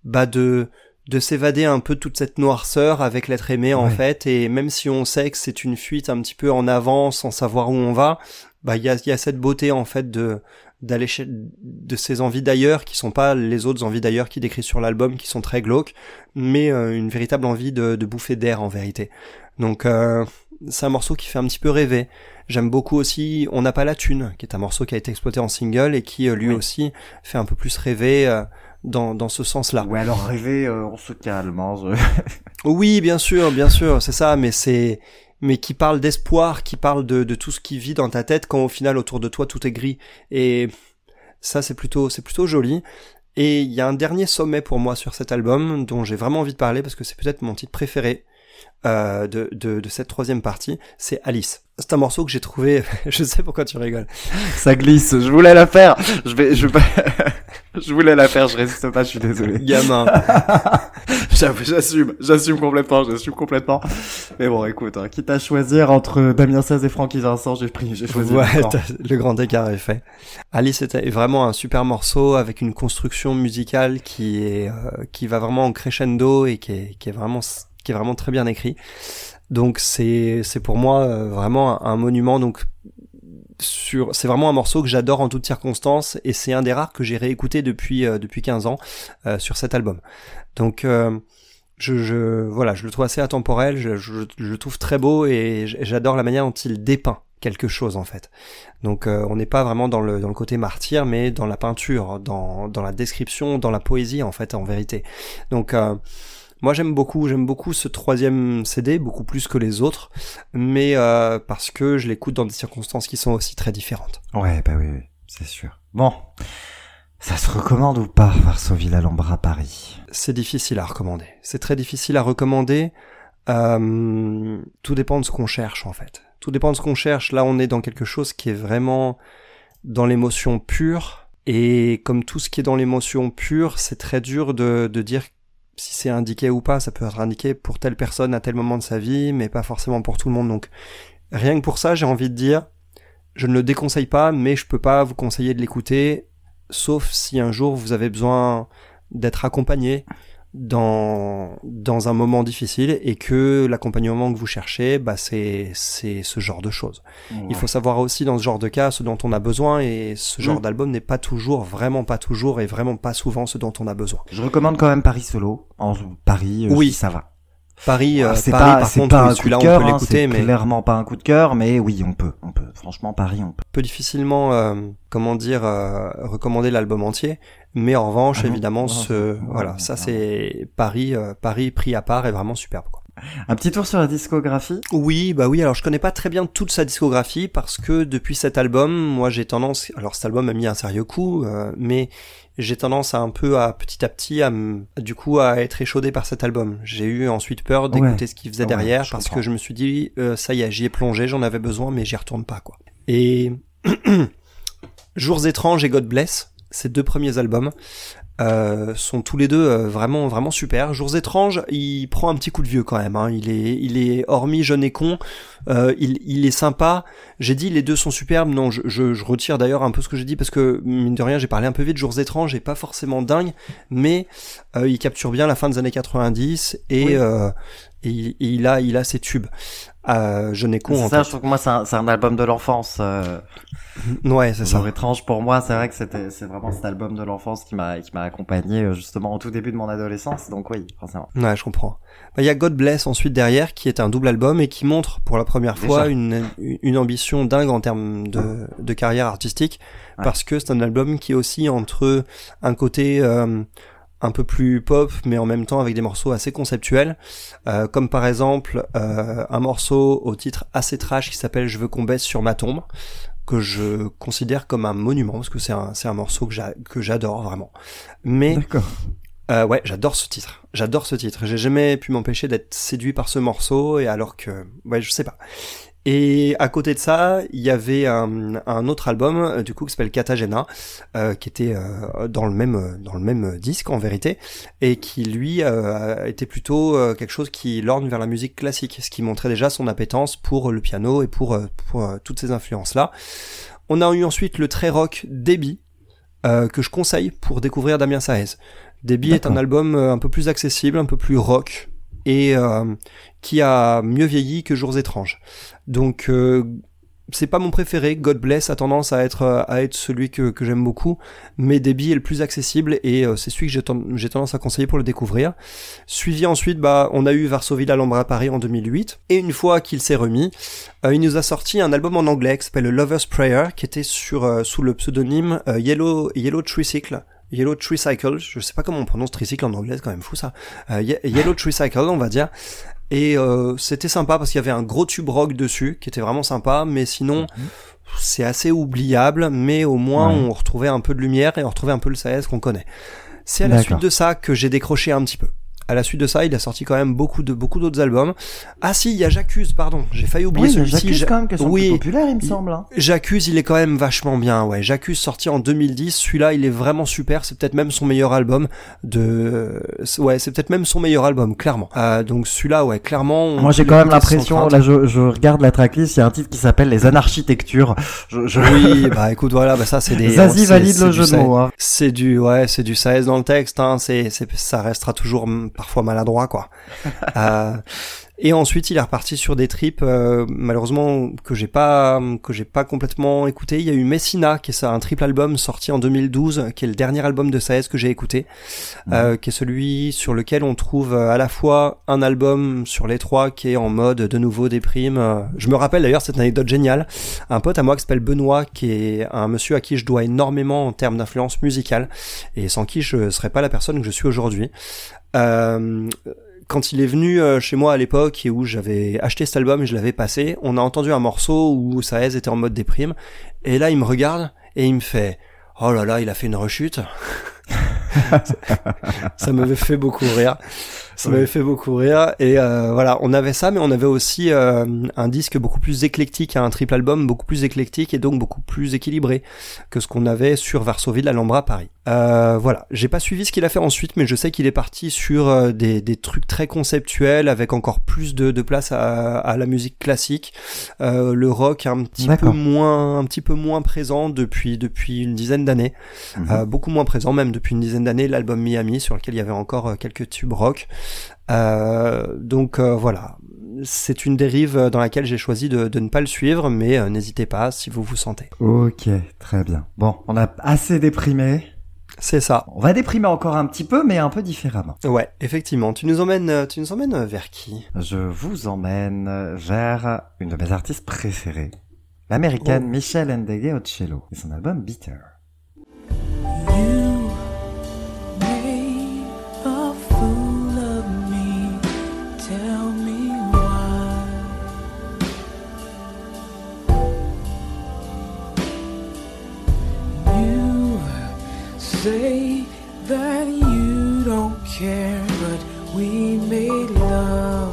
bah de, de s'évader un peu de toute cette noirceur avec l'être aimé en fait. Et même si on sait que c'est une fuite un petit peu en avant sans savoir où on va, bah il y a, il y a cette beauté en fait de, d'aller chez, de ces envies d'ailleurs qui sont pas les autres envies d'ailleurs qui décrit sur l'album qui sont très glauques mais euh, une véritable envie de, de bouffer d'air en vérité donc euh, c'est un morceau qui fait un petit peu rêver j'aime beaucoup aussi on n'a pas la thune qui est un morceau qui a été exploité en single et qui euh, lui Oui. aussi fait un peu plus rêver euh, dans, dans ce sens là Ouais, alors rêver, euh, on se calme. Hein, je- oui, bien sûr, bien sûr, c'est ça, mais c'est mais qui parle d'espoir, qui parle de, tout ce qui vit dans ta tête quand au final autour de toi tout est gris. Et ça c'est plutôt c'est plutôt joli. Et il y a un dernier sommet pour moi sur cet album dont j'ai vraiment envie de parler parce que c'est peut-être mon titre préféré euh, de, de, de cette troisième partie, c'est Alice. C'est un morceau que j'ai trouvé, je sais pourquoi tu rigoles. Ça glisse. Je voulais la faire. Je vais, je vais je voulais la faire. Je résiste pas. Je suis désolé. Gamin. J'assume, j'assume complètement, j'assume complètement. Mais bon, écoute, hein, quitte à choisir entre Damien 16 et Francky Vincent, j'ai pris, j'ai choisi. Ouais, le grand écart est fait. Alice est vraiment un super morceau avec une construction musicale qui est euh, qui va vraiment en crescendo et qui est, qui est vraiment qui est vraiment très bien écrit. Donc c'est c'est pour moi euh, vraiment un, monument. Donc sur c'est vraiment un morceau que j'adore en toutes circonstances et c'est un des rares que j'ai réécouté depuis euh, depuis 15 ans euh, sur cet album. Donc euh, je, je voilà, je le trouve assez intemporel, je, je, je le trouve très beau et j'adore la manière dont il dépeint quelque chose en fait. Donc euh, on n'est pas vraiment dans le dans le côté martyr, mais dans la peinture, dans dans la description, dans la poésie en fait en vérité. Donc moi j'aime beaucoup j'aime beaucoup ce troisième CD beaucoup plus que les autres, mais euh, parce que je l'écoute dans des circonstances qui sont aussi très différentes. Ouais, bah oui, oui, c'est sûr. Bon. Ça se recommande ou pas, Varsovie Alhambra Paris? C'est difficile à recommander. C'est très difficile à recommander. Euh, tout dépend de ce qu'on cherche en fait. Tout dépend de ce qu'on cherche. Là, on est dans quelque chose qui est vraiment dans l'émotion pure. Et comme tout ce qui est dans l'émotion pure, c'est très dur de, de dire si c'est indiqué ou pas. Ça peut être indiqué pour telle personne à tel moment de sa vie, mais pas forcément pour tout le monde. Donc, rien que pour ça, j'ai envie de dire, je ne le déconseille pas, mais je peux pas vous conseiller de l'écouter, sauf si un jour vous avez besoin d'être accompagné dans dans un moment difficile et que l'accompagnement que vous cherchez bah c'est c'est ce genre de choses. Il faut savoir aussi dans ce genre de cas ce dont on a besoin et ce genre Mm. d'album n'est pas toujours vraiment pas toujours et vraiment pas souvent ce dont on a besoin. Je recommande quand même Paris solo. En Paris, euh, Oui. si ça va. Paris euh, Ah, c'est Paris pas, par contre pas un coup celui-là de on cœur, peut hein, l'écouter c'est mais clairement pas un coup de cœur, mais oui, on peut, on peut. Franchement, Paris, on peut. peut difficilement euh, comment dire euh, recommander l'album entier mais en revanche Ah non, évidemment non, ce non, voilà ça c'est Paris euh, Paris pris à part est vraiment superbe quoi. Un petit tour sur la discographie? Oui, bah oui, alors je connais pas très bien toute sa discographie parce que depuis cet album, moi j'ai tendance, alors cet album a mis un sérieux coup, euh, mais j'ai tendance à un peu à petit à petit à du coup à être échaudé par cet album. J'ai eu ensuite peur d'écouter Ouais. ce qu'il faisait Ouais, derrière parce comprends. que je me suis dit euh, ça y est, j'y ai plongé, j'en avais besoin mais j'y retourne pas quoi. Et Jours étranges et God Bless, ces deux premiers albums, euh, sont tous les deux euh, vraiment vraiment super. Jours étranges, il prend un petit coup de vieux quand même. Hein. Il est il est hormis jeune et con, euh, il il est sympa. J'ai dit les deux sont superbes. Non, je, je, je retire d'ailleurs un peu ce que j'ai dit parce que mine de rien j'ai parlé un peu vite. Jours étranges et pas forcément dingue, mais euh, il capture bien la fin des années 90 et, Oui. euh, et il, il a il a ses tubes. Euh, con. C'est ça, je trouve que moi c'est un, album de l'enfance. Euh, Ouais, c'est ça. Étrange pour moi, c'est vrai que c'était c'est vraiment cet album de l'enfance qui m'a qui m'a accompagné euh, justement au tout début de mon adolescence. Donc oui, forcément. Ouais, je comprends. Bah, Il y a God Bless ensuite derrière, qui est un double album et qui montre pour la première fois une, une ambition dingue en termes de, de carrière artistique, Ouais. parce que c'est un album qui est aussi entre un côté euh, un peu plus pop, mais en même temps avec des morceaux assez conceptuels, euh, comme par exemple euh, un morceau au titre assez trash qui s'appelle Je veux qu'on baisse sur ma tombe que je considère comme un monument parce que c'est un c'est un morceau que j'a- que j'adore vraiment. Mais euh, ouais, j'adore ce titre. J'adore ce titre. J'ai jamais pu m'empêcher d'être séduit par ce morceau et alors que, ouais, je sais pas. Et à côté de ça, il y avait un, un autre album euh, du coup qui s'appelle Katagena, euh, qui était euh, dans le même euh, dans le même disque en vérité, et qui lui euh, était plutôt euh, quelque chose qui lorne vers la musique classique, ce qui montrait déjà son appétence pour le piano et pour euh, pour euh, toutes ces influences là. On a eu ensuite le très rock Débit, euh, que je conseille pour découvrir Damien Saez. Débit est un album euh, un peu plus accessible, un peu plus rock, et euh, qui a mieux vieilli que Jours étranges. Donc euh, c'est pas mon préféré. God Bless a tendance à être à être celui que, que j'aime beaucoup, mais Débit est le plus accessible et euh, c'est celui que j'ai ten- j'ai tendance à conseiller pour le découvrir. Suivi ensuite, bah on a eu Varsovie Alhambra Paris en 2008 et une fois qu'il s'est remis, euh, il nous a sorti un album en anglais qui s'appelle Lover's Prayer, qui était sur euh, sous le pseudonyme Yellow Yellow Tricycle. Yellow Tricycle, je sais pas comment on prononce tricycle en anglais, c'est quand même fou ça. Euh, Ye- Yellow Tricycle, on va dire. Et euh, c'était sympa parce qu'il y avait un gros tube rock dessus qui était vraiment sympa, mais sinon c'est assez oubliable, mais au moins Ouais. on retrouvait un peu de lumière et on retrouvait un peu le SAS qu'on connaît. C'est à la suite de ça que j'ai décroché un petit peu. À la suite de ça, il a sorti quand même beaucoup de beaucoup d'autres albums. Ah si, il y a J'accuse, pardon, j'ai failli oublier Oui, celui-ci. j'accuse J'a- quand même que sont oui. plus populaires, il me semble. Hein. J'accuse, il est quand même vachement bien, ouais. J'accuse sorti en 2010, celui-là, il est vraiment super. C'est peut-être même son meilleur album de, ouais, c'est peut-être même son meilleur album, clairement. Euh, donc celui-là, ouais, clairement. Moi, j'ai quand même l'impression, là, je, je regarde la tracklist, il y a un titre qui s'appelle Les Anarchitectures. Je, je... Oui, bah écoute, voilà, bah ça c'est des. Zazie c'est- valide c'est le jeu de mots. Hein. C'est du, ouais, c'est du SAS dans le texte, hein. C'est, c'est, ça restera toujours hum, parfois maladroit, quoi. Euh, et ensuite, il est reparti sur des trips, euh, malheureusement que j'ai pas, que j'ai pas complètement écouté. Il y a eu Messina, qui est ça, un triple album sorti en 2012, qui est le dernier album de SAS que j'ai écouté, euh, qui est celui sur lequel on trouve euh, à la fois un album sur les trois qui est en mode de nouveau déprime. Je me rappelle d'ailleurs cette anecdote géniale un pote à moi qui s'appelle Benoît, qui est un monsieur à qui je dois énormément en termes d'influence musicale, et sans qui je serais pas la personne que je suis aujourd'hui. Euh, quand il est venu euh, chez moi à l'époque et où j'avais acheté cet album et je l'avais passé, on a entendu un morceau où Saez était en mode déprime, et là il me regarde et il me fait « Oh là là, il a fait une rechute !» Ça m'avait fait beaucoup rire. Ça m'avait fait beaucoup rire et euh, voilà, on avait ça, mais on avait aussi euh, un disque beaucoup plus éclectique, un triple album beaucoup plus éclectique et donc beaucoup plus équilibré que ce qu'on avait sur Varsovie, Alhambra, Paris. Euh, voilà, j'ai pas suivi ce qu'il a fait ensuite, mais je sais qu'il est parti sur euh, des, des trucs très conceptuels avec encore plus de, de place à, à la musique classique, euh, le rock un petit peu moins, un petit peu moins présent depuis depuis une dizaine d'années. Mhm. Euh, beaucoup moins présent même depuis une dizaine d'années l'album Miami sur lequel il y avait encore quelques tubes rock donc euh, voilà c'est une dérive euh, dans laquelle j'ai choisi de, de ne pas le suivre mais euh, n'hésitez pas si vous vous sentez Ok, très bien. Bon, on a assez déprimé. c'est ça On va déprimer encore un petit peu, mais un peu différemment. ouais effectivement tu nous emmènes euh, tu nous emmènes euh, vers qui? Je vous emmène vers une de mes artistes préférées, l'américaine Oh. Michelle Ndege au cello et son album Bitter. Care, but we made love.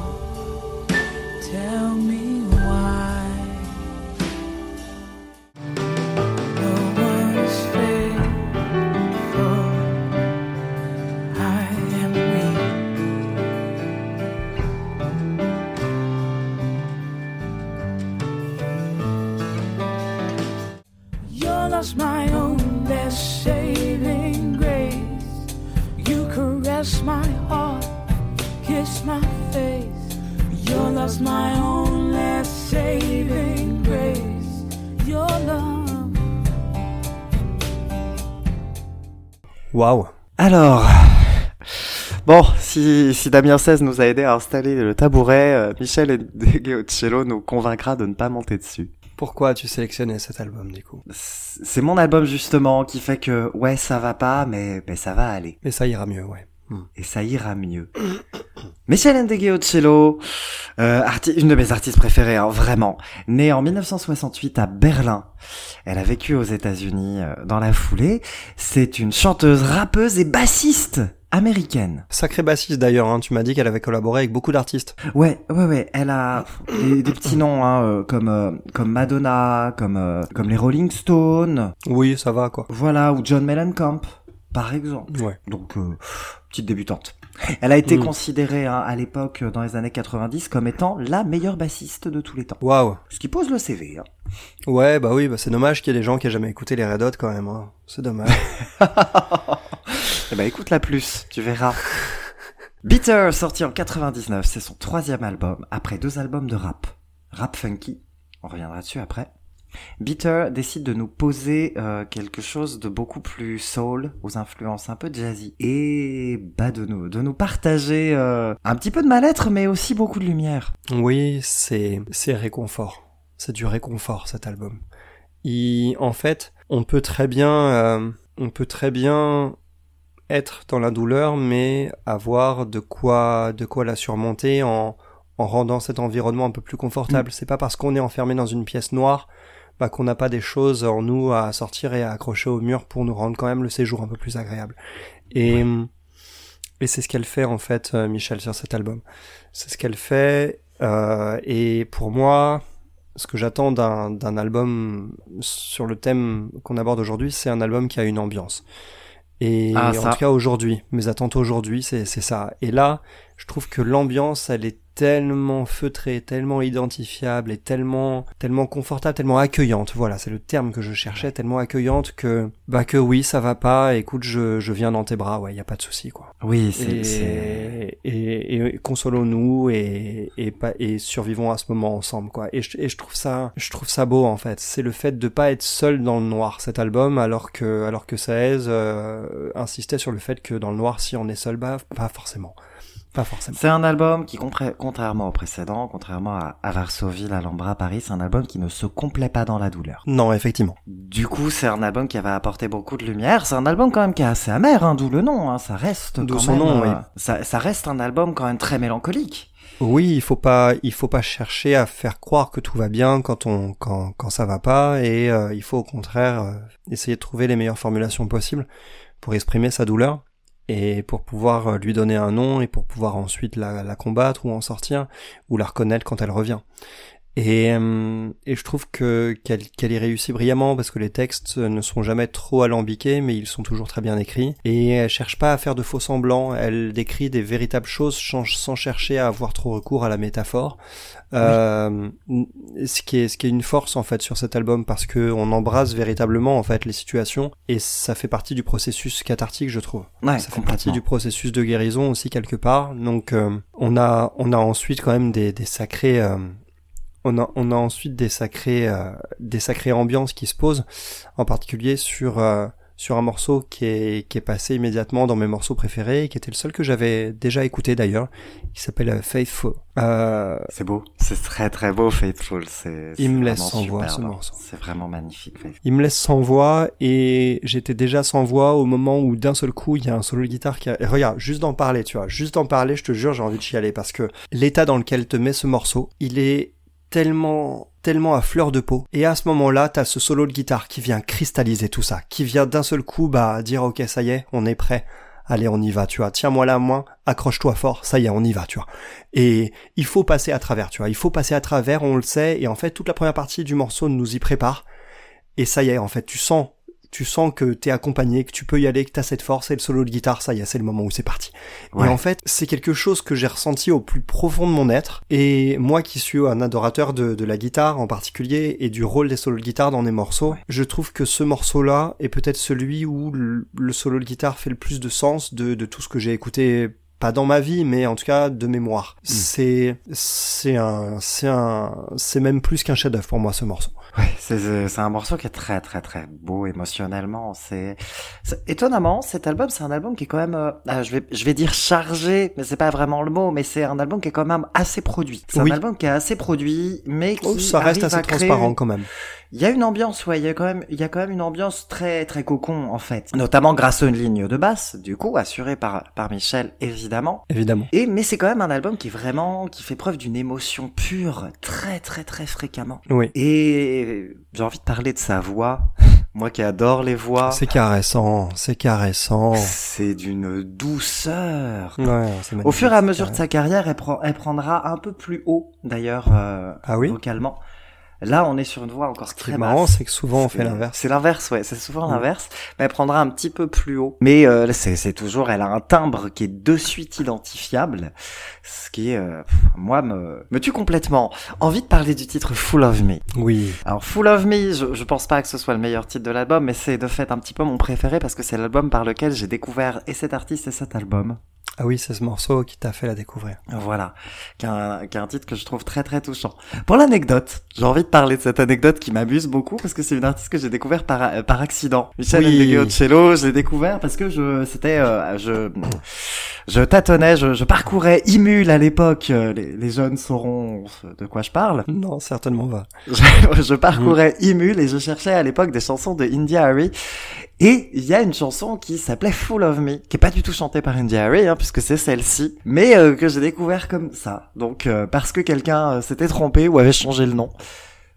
Waouh. Alors, bon, si, si Damien 16 nous a aidé à installer le tabouret, euh, Michel Degueocello nous convaincra de ne pas monter dessus. Pourquoi as-tu sélectionné cet album du coup? C'est mon album justement qui fait que, ouais, ça va pas, mais, mais ça va aller. Mais ça ira mieux, ouais. Et ça ira mieux. Michel Ndegeocello, euh, une de mes artistes préférées, hein, vraiment. Née en 1968 à Berlin. Elle a vécu aux États-Unis euh, dans la foulée. C'est une chanteuse, rappeuse et bassiste américaine. Sacré bassiste d'ailleurs, hein. tu m'as dit qu'elle avait collaboré avec beaucoup d'artistes. Ouais, ouais, ouais. Elle a des, des petits noms hein, euh, comme euh, comme Madonna, comme euh, comme les Rolling Stones, Oui, ça va quoi. voilà, ou John Mellencamp, par exemple. Ouais. Donc petite débutante. Elle a été Mm. considérée hein, à l'époque, dans les années 90, comme étant la meilleure bassiste de tous les temps. Waouh. Ce qui pose le CV. Hein. Ouais, bah oui, bah c'est dommage qu'il y ait des gens qui aient jamais écouté les Red Hot quand même. Hein. C'est dommage. Eh ben écoute-la plus, tu verras. Bitter, sorti en 99, c'est son troisième album, après deux albums de rap. Rap funky, on reviendra dessus après. Bitter décide de nous poser euh, quelque chose de beaucoup plus soul, aux influences un peu jazzy, et bah de nous, de nous partager euh, un petit peu de mal-être, mais aussi beaucoup de lumière. oui, c'est c'est réconfort. C'est du réconfort cet album. Il, en fait, on peut très bien, euh, on peut très bien être dans la douleur, mais avoir de quoi, de quoi la surmonter en, en rendant cet environnement un peu plus confortable. C'est pas parce qu'on est enfermé dans une pièce noire bah, qu'on n'a pas des choses en nous à sortir et à accrocher au mur pour nous rendre quand même le séjour un peu plus agréable. Et, et c'est ce qu'elle fait en fait, euh, Michel, sur cet album. C'est ce qu'elle fait. euh, et pour moi, ce que j'attends d'un d'un album sur le thème qu'on aborde aujourd'hui, c'est un album qui a une ambiance. Et Ah, en tout cas aujourd'hui, mes attentes aujourd'hui, c'est c'est ça. Et là, je trouve que l'ambiance, elle est tellement feutrée, tellement identifiable et tellement tellement confortable, tellement accueillante. Voilà, c'est le terme que je cherchais, tellement accueillante que bah que oui, ça va pas. Écoute, je je viens dans tes bras, ouais, y a pas de souci quoi. Oui, c'est... Et, et, et consolons-nous et, et, pas- et survivons à ce moment ensemble, quoi. Et je, et je trouve ça, je trouve ça beau, en fait. C'est le fait de pas être seul dans le noir, cet album, alors que, alors que Saez, euh, insistait sur le fait que dans le noir, si on est seul, bah, pas forcément. Pas forcément. C'est un album qui, contra- contrairement au précédent, contrairement à, à Varsovie, l'Alhambra, Paris, c'est un album qui ne se complaît pas dans la douleur. Non, effectivement. Du coup, c'est un album qui avait apporté beaucoup de lumière. C'est un album quand même qui est assez amer, hein, d'où le nom. Hein, ça reste D'où son même, nom, euh, oui. ça, ça reste un album quand même très mélancolique. Oui, il faut pas, il faut pas chercher à faire croire que tout va bien quand on, quand, quand ça va pas, et euh, il faut au contraire euh, essayer de trouver les meilleures formulations possibles pour exprimer sa douleur et pour pouvoir euh, lui donner un nom et pour pouvoir ensuite la, la combattre ou en sortir ou la reconnaître quand elle revient. Et, euh, et je trouve que qu'elle qu'elle y réussit brillamment parce que les textes ne sont jamais trop alambiqués mais ils sont toujours très bien écrits. Et elle cherche pas à faire de faux semblants. Elle décrit des véritables choses sans, sans chercher à avoir trop recours à la métaphore. Euh, ce qui est ce qui est une force en fait sur cet album parce que on embrasse véritablement en fait les situations et ça fait partie du processus cathartique je trouve. Ouais, ça fait partie du processus de guérison aussi quelque part. Donc euh, on a on a ensuite quand même des, des sacrés euh, on a on a ensuite des sacrés euh, des sacrées ambiances qui se posent, en particulier sur euh, sur un morceau qui est qui est passé immédiatement dans mes morceaux préférés, qui était le seul que j'avais déjà écouté d'ailleurs, qui s'appelle euh, Faithful. Euh, C'est beau. C'est très très beau, Faithful. C'est, Il me laisse sans voix, ce morceau. C'est vraiment magnifique, Faithful. Il me laisse sans voix et j'étais déjà sans voix au moment où d'un seul coup il y a un solo de guitare qui a... et regarde, juste d'en parler, tu vois, juste d'en parler, je te jure, j'ai envie de chialer parce que l'état dans lequel te met ce morceau, il est tellement tellement à fleur de peau. Et à ce moment-là t'as ce solo de guitare qui vient cristalliser tout ça qui vient d'un seul coup bah dire ok ça y est on est prêt. Allez on y va tu vois. Tiens-moi la main accroche-toi fort. Ça y est on y va tu vois. Et il faut passer à travers tu vois. Il faut passer à travers on le sait. Et en fait toute la première partie du morceau nous y prépare. Et ça y est en fait tu sens tu sens que t'es accompagné, que tu peux y aller, que t'as cette force et le solo de guitare, ça y est, c'est le moment où c'est parti. Ouais. Et en fait, c'est quelque chose que j'ai ressenti au plus profond de mon être. Et moi qui suis un adorateur de, de la guitare en particulier et du rôle des solos de guitare dans les morceaux, je trouve que ce morceau-là est peut-être celui où le, le solo de guitare fait le plus de sens de, de tout ce que j'ai écouté pas dans ma vie, mais en tout cas de mémoire. C'est c'est un c'est un c'est même plus qu'un chef-d'œuvre pour moi ce morceau. Ouais, c'est un morceau qui est très très très beau émotionnellement. C'est étonnamment cet album, c'est un album qui est quand même, euh, ah, je vais je vais dire chargé, mais c'est pas vraiment le mot, mais c'est un album qui est quand même assez produit. C'est Oui. un album qui est assez produit, mais qui Oh, ça reste assez créer transparent quand même. Il y a une ambiance, ouais, il y a quand même, il y a quand même une ambiance très, très cocon, en fait. Notamment grâce à une ligne de basse, du coup, assurée par, par Michel, évidemment. Évidemment. Et, mais c'est quand même un album qui est vraiment, qui fait preuve d'une émotion pure, très, très, très fréquemment. Oui. Et j'ai envie de parler de sa voix. Moi qui adore les voix. C'est caressant, c'est caressant. C'est d'une douceur. Ouais, Au fur et à mesure de sa carrière, elle, prend- elle prendra un peu plus haut, d'ailleurs, euh, Ah oui? vocalement. Là, on est sur une voix encore Ce qui très est marrant, basse. c'est que souvent on fait l'inverse. C'est l'inverse, ouais. C'est souvent Mm. l'inverse. Mais elle prendra un petit peu plus haut. Mais euh, c'est c'est toujours, elle a un timbre qui est de suite identifiable, ce qui est, euh, moi, me, me tue complètement. Envie de parler du titre Full of Me. Oui. Alors Full of Me, je, je pense pas que ce soit le meilleur titre de l'album, mais c'est de fait un petit peu mon préféré parce que c'est l'album par lequel j'ai découvert et cet artiste et cet album. Ah oui, c'est ce morceau qui t'a fait la découvrir. Voilà, qui est, un, qui est un titre que je trouve très très touchant. Pour l'anecdote, j'ai envie de parler de cette anecdote qui m'amuse beaucoup parce que c'est une artiste que j'ai découvert par euh, par accident. Michel Oui. Je l'ai découvert parce que je c'était euh, je je tâtonnais, je, je parcourais Imul à l'époque. euh, Les, les jeunes sauront de quoi je parle. Non, certainement pas. Je, je parcourais Imul et je cherchais à l'époque des chansons de India Harry. Et il y a une chanson qui s'appelait Full of Me, qui est pas du tout chantée par India Harry, hein, puisque c'est celle-ci, mais euh, que j'ai découvert comme ça. Donc euh, parce que quelqu'un euh, s'était trompé ou avait changé le nom.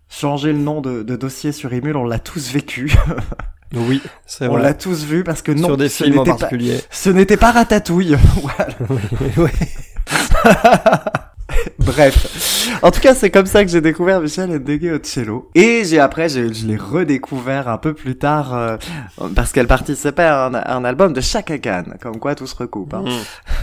Changer le nom de, de dossier sur Imul, on l'a tous vécu. Oui, c'est on vrai. l'a tous vu parce que non, Sur des ce films en n'était pas- particulier. ce n'était pas Ratatouille. Voilà. oui. Bref. En tout cas, c'est comme ça que j'ai découvert Michel Ndegue Ocello. Et j'ai après, je l'ai redécouvert un peu plus tard, euh, parce qu'elle participait à un, à un album de Chaka Khan. Comme quoi, tout se recoupe. Hein.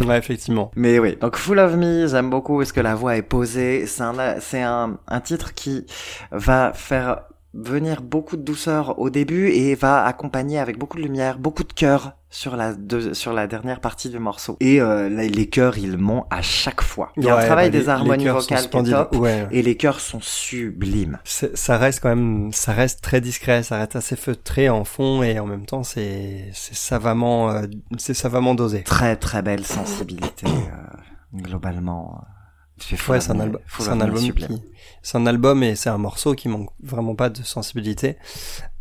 Mm. Ouais, effectivement. Mais oui, donc Full of Me, j'aime beaucoup est-ce que la voix est posée? C'est un, c'est un, un titre qui va faire venir beaucoup de douceur au début et va accompagner avec beaucoup de lumière, beaucoup de cœur sur la deux- sur la dernière partie du morceau. Et euh, là, les chœurs, ils montent à chaque fois. Il y a Ouais, un travail bah, les- des harmonies les vocales qui est top. Ouais. Et les chœurs sont sublimes. Ça reste quand même, ça reste très discret, ça reste assez feutré en fond et en même temps c'est c'est savamment, euh, c'est savamment dosé. Très très belle sensibilité euh, globalement. C'est Ouais, un, un album c'est un album et c'est un morceau qui manque vraiment pas de sensibilité.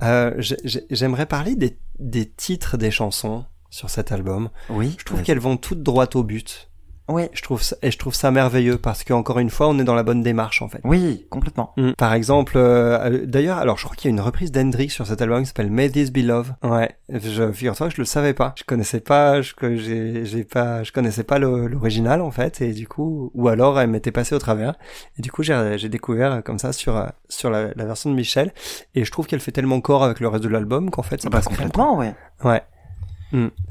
Euh, j'ai- j'ai- J'aimerais parler des, des titres des chansons sur cet album. Oui, Je trouve qu'elles vont toutes droit au but. Oui, Je trouve ça, et je trouve ça merveilleux parce que encore une fois, on est dans la bonne démarche en fait. oui, complètement. Mm. Par exemple, euh, euh, d'ailleurs, alors je crois qu'il y a une reprise d'Hendrix sur cet album qui s'appelle May This Be Love. Ouais, je figure-toi, que je le savais pas. Je connaissais pas, je que j'ai j'ai pas, je connaissais pas l'original en fait, et du coup, ou alors elle m'était passée au travers. Et du coup, j'ai j'ai découvert euh, comme ça sur sur la, la version de Michel, et je trouve qu'elle fait tellement corps avec le reste de l'album qu'en fait, ça Ah bah, passe complètement, ouais. Ouais.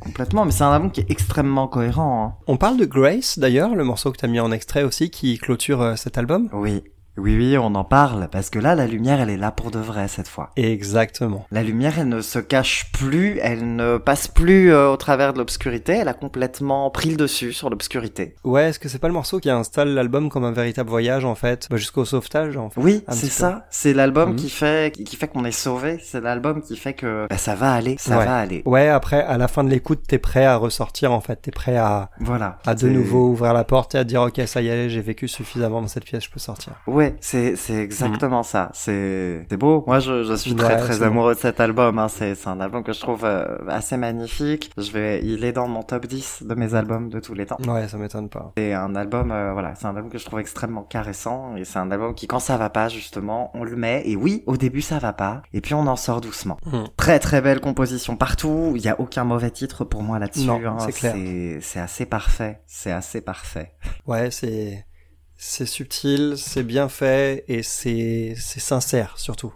Complètement, mais c'est un album qui est extrêmement cohérent. hein. On parle de Grace d'ailleurs, le morceau que t'as mis en extrait aussi, qui clôture euh, cet album? Oui, oui, oui, on en parle, parce que là, la lumière, elle est là pour de vrai cette fois. Exactement. La lumière, elle ne se cache plus, elle ne passe plus euh, au travers de l'obscurité, elle a complètement pris le dessus sur l'obscurité. Ouais, est-ce que c'est pas le morceau qui installe l'album comme un véritable voyage en fait, bah, jusqu'au sauvetage en fait Oui, c'est ça. C'est l'album Mhm. qui fait qui fait qu'on est sauvé. C'est l'album qui fait que bah, ça va aller, ça Ouais. va aller. Ouais, après, à la fin de l'écoute, t'es prêt à ressortir en fait, t'es prêt à, Voilà. à de nouveau ouvrir la porte et à dire ok, ça y est, j'ai vécu suffisamment dans cette pièce, je peux sortir. Ouais, c'est c'est exactement ça. C'est c'est beau. Moi, je, je suis très Ouais, très amoureux de cet album. Hein. C'est c'est un album que je trouve euh, assez magnifique. Je vais, il est dans mon top 10 de mes albums de tous les temps. Ouais, ça m'étonne pas. C'est un album, euh, voilà, c'est un album que je trouve extrêmement caressant et c'est un album qui, quand ça va pas, justement, on le met et oui, au début ça va pas et puis on en sort doucement. Hmm. Très très belle composition partout. Il y a aucun mauvais titre pour moi là-dessus. Non, hein. c'est clair. C'est c'est assez parfait. C'est assez parfait. Ouais, c'est, c'est subtil, c'est bien fait et c'est, sincère surtout.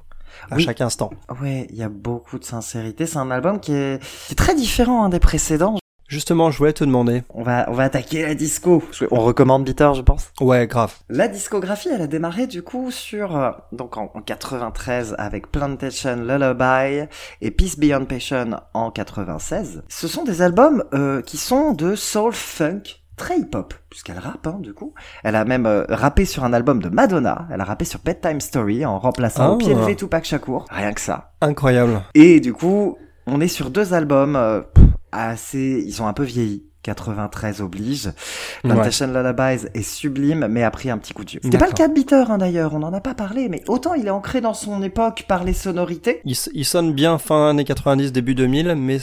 à Oui. chaque instant. Ouais, il y a beaucoup de sincérité. C'est un album qui est, qui est très différent hein, des précédents. Justement, je voulais te demander. On va, on va attaquer la disco. On recommande Bitter, je pense. Ouais, grave. La discographie, elle a démarré du coup sur euh, donc en, en 93 avec Plantation Lullaby et Peace Beyond Passion en 96. Ce sont des albums euh, qui sont de soul funk très hip-hop, puisqu'elle rappe, hein, du coup. Elle a même euh, rappé sur un album de Madonna, elle a rappé sur Bedtime Story en remplaçant Ah. au pied levé Tupac Shakur, rien que ça. Incroyable. Et du coup, on est sur deux albums euh, assez... Ils sont un peu vieillis. 93 oblige. Plantation Lullabies est sublime, mais a pris un petit coup de vieux. C'était pas le cas de Bitter, hein, d'ailleurs, on en a pas parlé, mais autant il est ancré dans son époque par les sonorités. Il, sonne bien fin années 90 début 2000 mais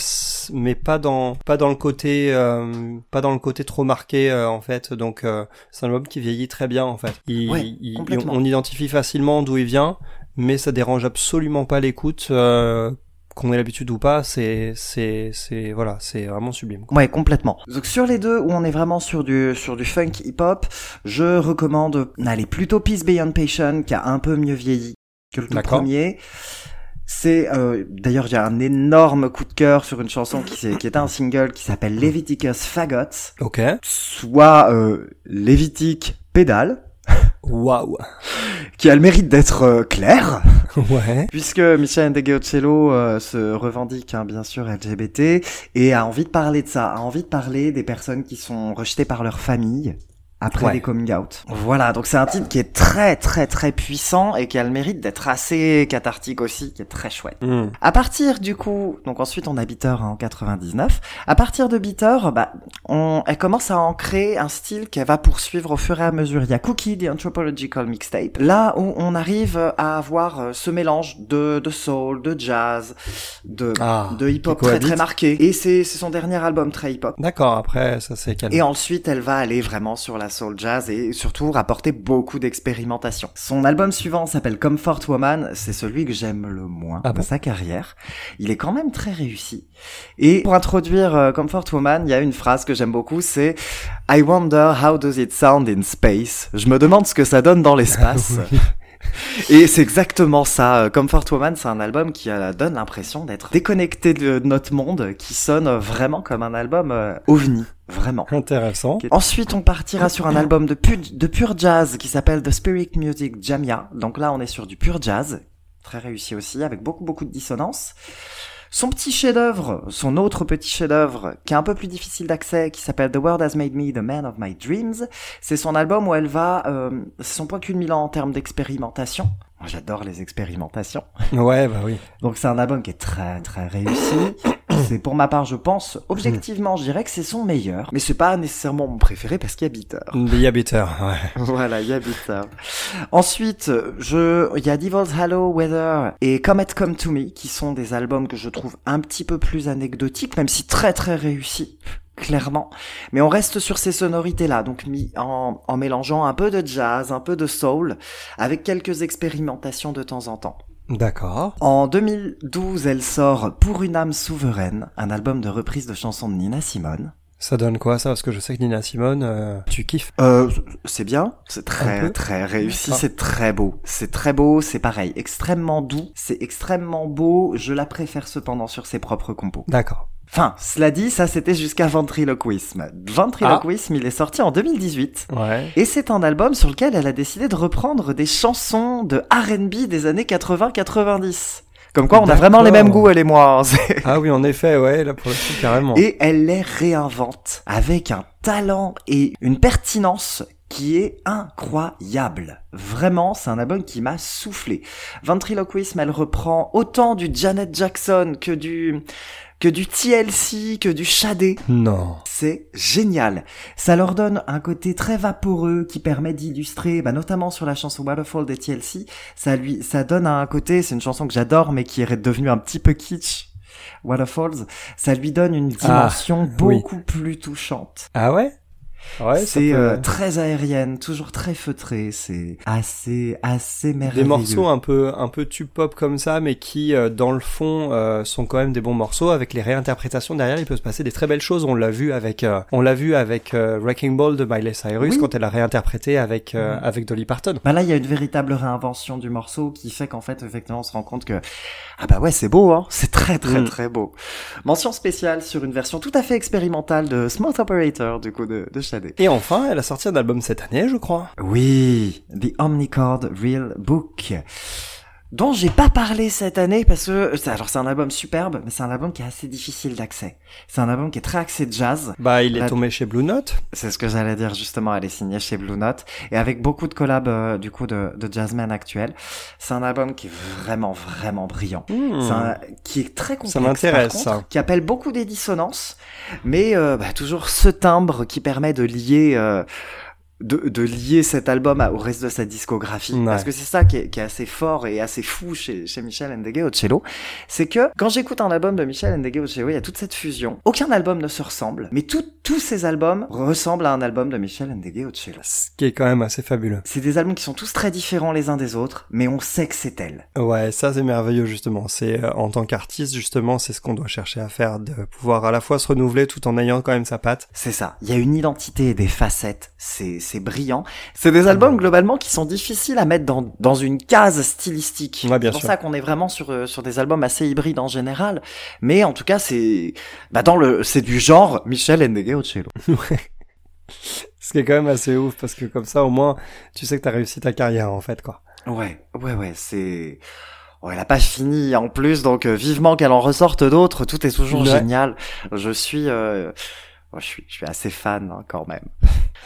mais pas dans pas dans le côté euh, pas dans le côté trop marqué euh, en fait donc euh, c'est un album qui vieillit très bien en fait. Il, Ouais, il- complètement. on identifie facilement d'où il vient mais ça dérange absolument pas l'écoute euh, qu'on ait l'habitude ou pas c'est c'est c'est voilà c'est vraiment sublime. quoi. Ouais, complètement. Donc sur les deux où on est vraiment sur du sur du funk hip-hop, je recommande d'aller plutôt Peace Beyond Passion qui a un peu mieux vieilli que le tout premier. C'est euh, d'ailleurs j'ai un énorme coup de cœur sur une chanson qui, s'est- qui était un single qui s'appelle Leviticus Fagots, Ok. soit euh, Lévitique pédale, Waouh. qui a le mérite d'être euh, clair. Ouais. Puisque Michel Ndegeocello euh, se revendique hein, bien sûr LGBT et a envie de parler de ça, a envie de parler des personnes qui sont rejetées par leur famille après Ouais. des coming out. Voilà, donc c'est un titre qui est très très très puissant et qui a le mérite d'être assez cathartique aussi, qui est très chouette. Hmm. À partir du coup, donc ensuite on a Bitter en 99. À partir de Bitter, bah, on, elle commence à ancrer un style qu'elle va poursuivre au fur et à mesure. Il y a Cookie, The Anthropological Mixtape, là où on arrive à avoir euh, ce mélange de, de soul, de jazz, de, Ah, de hip-hop très très marqué. Et c'est c'est son dernier album très hip-hop. D'accord. Après ça c'est calme. Et ensuite, elle va aller vraiment sur la soul jazz et surtout rapporter beaucoup d'expérimentation. Son album suivant s'appelle Comfort Woman, c'est celui que j'aime le moins Ah de bon sa carrière. Il est quand même très réussi. Et pour introduire euh, Comfort Woman, il y a une phrase que j'aime beaucoup, c'est I wonder how does it sound in space. Je me demande ce que ça donne dans l'espace. Oui. Et c'est exactement ça. Euh, Comfort Woman, c'est un album qui euh, donne l'impression d'être déconnecté de notre monde, qui sonne vraiment comme un album euh, ovni. Vraiment. Intéressant. Ensuite, on partira sur un album de, pu- de pur jazz qui s'appelle The Spirit Music Jamia. Donc là, on est sur du pur jazz. Très réussi aussi, avec beaucoup, beaucoup de dissonance. Son petit chef-d'œuvre, son autre petit chef-d'œuvre, qui est un peu plus difficile d'accès, qui s'appelle The World Has Made Me the Man of My Dreams. C'est son album où elle va, euh, c'est son point culminant en termes d'expérimentation. Moi, j'adore les expérimentations. Ouais bah oui. Donc c'est un album qui est très très réussi. C'est pour ma part, je pense, objectivement, je dirais que c'est son meilleur, mais c'est pas nécessairement mon préféré parce qu'il y a Bitter. Il y a Bitter. Ouais. Voilà, il y a Bitter. Ensuite, je, il y a Devil's Hallow Weather et Comet Come to Me qui sont des albums que je trouve un petit peu plus anecdotiques, même si très très réussis. Clairement. Mais on reste sur ces sonorités-là, donc mis en, en mélangeant un peu de jazz, un peu de soul, avec quelques expérimentations de temps en temps. D'accord. En 2012, elle sort Pour une âme souveraine, un album de reprise de chansons de Nina Simone. Ça donne quoi ça? Parce que je sais que Nina Simone, euh, tu kiffes. Euh, c'est bien, c'est très très réussi, c'est très beau, c'est très beau, c'est pareil, extrêmement doux, c'est extrêmement beau, je la préfère cependant sur ses propres compos. D'accord. Enfin, cela dit, ça c'était jusqu'à Ventriloquisme. Ventriloquisme, il est sorti en 2018. Ouais. Et c'est un album sur lequel elle a décidé de reprendre des chansons de R&B des années 80-90. Comme quoi, on a vraiment les mêmes goûts, elle et moi. hein, Ah oui, en effet, ouais, là pour le coup, carrément. Et elle les réinvente avec un talent et une pertinence qui est incroyable. Vraiment, c'est un album qui m'a soufflé. Ventriloquisme, elle reprend autant du Janet Jackson que du que du TLC, que du Shadé. Non. C'est génial. Ça leur donne un côté très vaporeux qui permet d'illustrer, bah, notamment sur la chanson Waterfall des TLC. Ça lui, ça donne un côté, c'est une chanson que j'adore, mais qui est devenue un petit peu kitsch. Waterfalls, ça lui donne une Ah, dimension oui. beaucoup plus touchante. Ah ouais? Ouais, c'est peut- euh, très aérienne, toujours très feutré. C'est assez, assez merveilleux. des morceaux un peu un peu tube pop comme ça mais qui euh, dans le fond euh, sont quand même des bons morceaux avec les réinterprétations derrière il peut se passer des très belles choses on l'a vu avec euh, on l'a vu avec euh, Wrecking Ball de Miley Cyrus Oui. quand elle a réinterprété avec euh, avec Dolly Parton Bah là, il y a une véritable réinvention du morceau qui fait qu'en fait, effectivement, on se rend compte que ah bah ouais, c'est beau, hein. C'est très très Mm. très beau. Mention spéciale sur une version tout à fait expérimentale de Smooth Operator, du coup de, de Shadé. et enfin elle a sorti un album cette année je crois Oui, The Omnichord Real Book. Dont j'ai pas parlé cette année parce que, c'est- alors c'est un album superbe, mais c'est un album qui est assez difficile d'accès. C'est un album qui est très axé jazz. bah il est tombé chez Blue Note C'est ce que j'allais dire justement, elle est signée chez Blue Note et avec beaucoup de collabs euh, du coup de, de jazzmen actuels. C'est un album qui est vraiment vraiment brillant. Hmm. C'est un- qui est très complexe. Ça m'intéresse. Qui appelle beaucoup des dissonances, mais euh, bah, toujours ce timbre qui permet de lier. euh, de, de lier cet album au reste de sa discographie Ouais. parce que c'est ça qui est, qui est assez fort et assez fou chez, chez Michel Ndegue au cello c'est que quand j'écoute un album de Michel Ndegue au cello il y a toute cette fusion aucun album ne se ressemble mais tout- tous ces albums ressemblent à un album de Michel Ndegue au cello ce qui est quand même assez fabuleux c'est des albums qui sont tous très différents les uns des autres mais on sait que c'est elle Ouais, ça c'est merveilleux justement. C'est euh, en tant qu'artiste justement, c'est ce qu'on doit chercher à faire, de pouvoir à la fois se renouveler tout en ayant quand même sa patte. C'est ça. Il y a une identité et des facettes. C'est, c'est brillant. C'est des albums globalement qui sont difficiles à mettre dans, dans une case stylistique. Ouais, c'est pour sûr. ça qu'on est vraiment sur, euh, sur des albums assez hybrides en général. Mais en tout cas, c'est, bah dans le, c'est du genre Michel Ndegue Ocello. Ce qui est quand même assez ouf parce que comme ça au moins tu sais que t'as réussi ta carrière en fait quoi. Ouais, ouais, ouais, c'est, oh, elle a pas fini en plus, donc euh, vivement qu'elle en ressorte d'autres. Tout est toujours Ouais. génial. Je suis, euh, oh, je suis, je suis assez fan hein, quand même.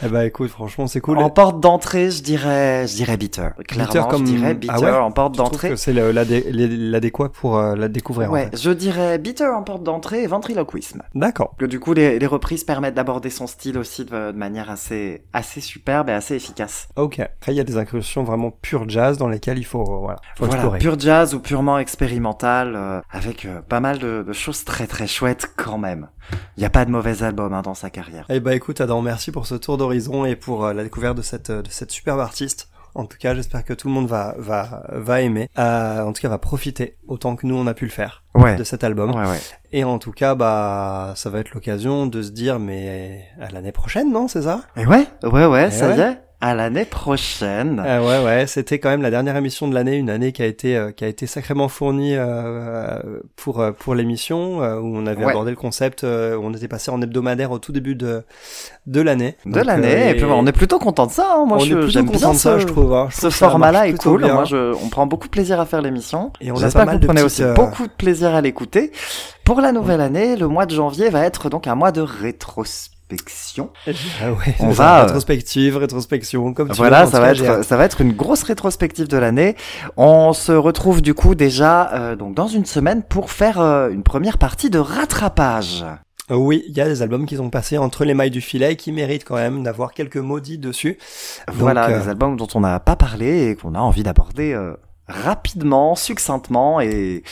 Eh bah écoute, franchement c'est cool. En porte d'entrée, je dirais, je dirais Bitter. Clairement, comme- je dirais Ah Bitter ouais en porte d'entrée. que c'est l'adéquat pour euh, la découvrir. en Ouais, fait. je dirais Bitter en porte d'entrée et ventriloquisme. D'accord. Que du coup, les, les reprises permettent d'aborder son style aussi de, de manière assez, assez superbe et assez efficace. Ok. Après il y a des incursions vraiment pure jazz dans lesquelles il faut euh, voilà, faut voilà, explorer. pur jazz ou purement expérimental, euh, avec euh, pas mal de, de choses très très chouettes quand même. Il n'y a pas de mauvais album hein, dans sa carrière. Eh bah écoute Adam, merci pour ce tour d'horizon et pour euh, la découverte de cette de cette superbe artiste. En tout cas, j'espère que tout le monde va va va aimer. Euh, en tout cas, va profiter autant que nous on a pu le faire Ouais. de cet album. Ouais, ouais. Et en tout cas, bah ça va être l'occasion de se dire mais à l'année prochaine, non, c'est ça? Et ouais, ouais, ouais, ça y est. À l'année prochaine. Euh, ouais, ouais, c'était quand même la dernière émission de l'année, une année qui a été euh, qui a été sacrément fournie euh, pour euh, pour l'émission euh, où on avait Ouais. abordé le concept, euh, où on était passé en hebdomadaire au tout début de de l'année. de l'année. euh, et puis on est plutôt content de ça. Hein. Moi, on je, j'aime content bien de ça, ce- je trouve. hein. Je Ce format-là est cool. bien. Moi, je, on prend beaucoup de plaisir à faire l'émission. Et on a J'espère pas mal que vous de prenez aussi euh, beaucoup de plaisir à l'écouter. Pour la nouvelle année, le mois de janvier va être donc un mois de rétrospection. Ah ouais, On va, euh, rétrospective, rétrospection, comme tu Voilà, veux, ça va être, ça va être une grosse rétrospective de l'année. On se retrouve du coup déjà euh, donc dans une semaine pour faire euh, une première partie de rattrapage. Oui, il y a des albums qui sont passés entre les mailles du filet et qui méritent quand même d'avoir quelques mots dits dessus. Voilà, Donc, euh, des albums dont on n'a pas parlé et qu'on a envie d'aborder euh, rapidement, succinctement et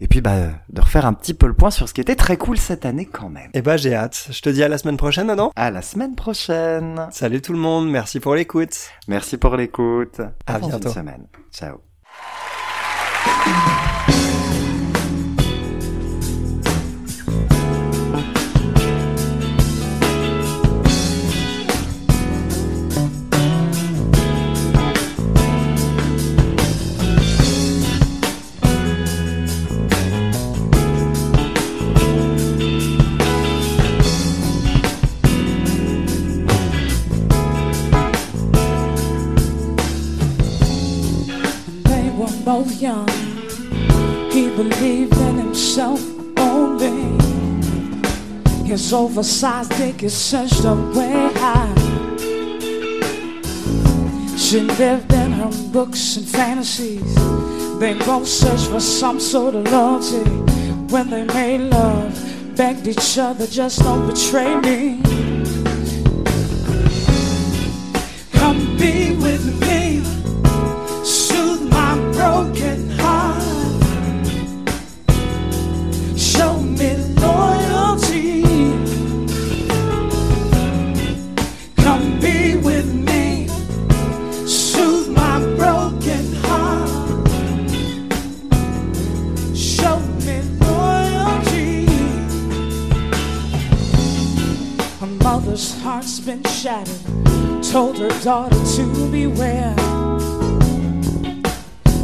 et puis bah de refaire un petit peu le point sur ce qui était très cool cette année quand même. Eh ben, j'ai hâte. Je te dis à la semaine prochaine, Adam. À la semaine prochaine. Salut tout le monde, merci pour l'écoute. Merci pour l'écoute. À bientôt. Une semaine. Ciao. Oversized dick is such the way high. She lived in her books and fantasies. They both searched for some sort of loyalty. When they made love, begged each other, just don't betray me. Mother's heart's been shattered, told her daughter to beware.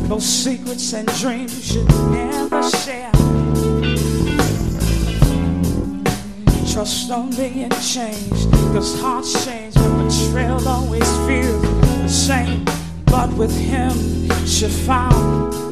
Those secrets and dreams should never share. Trust only in change, cause hearts change, but betrayal always feels the same. But with him, she found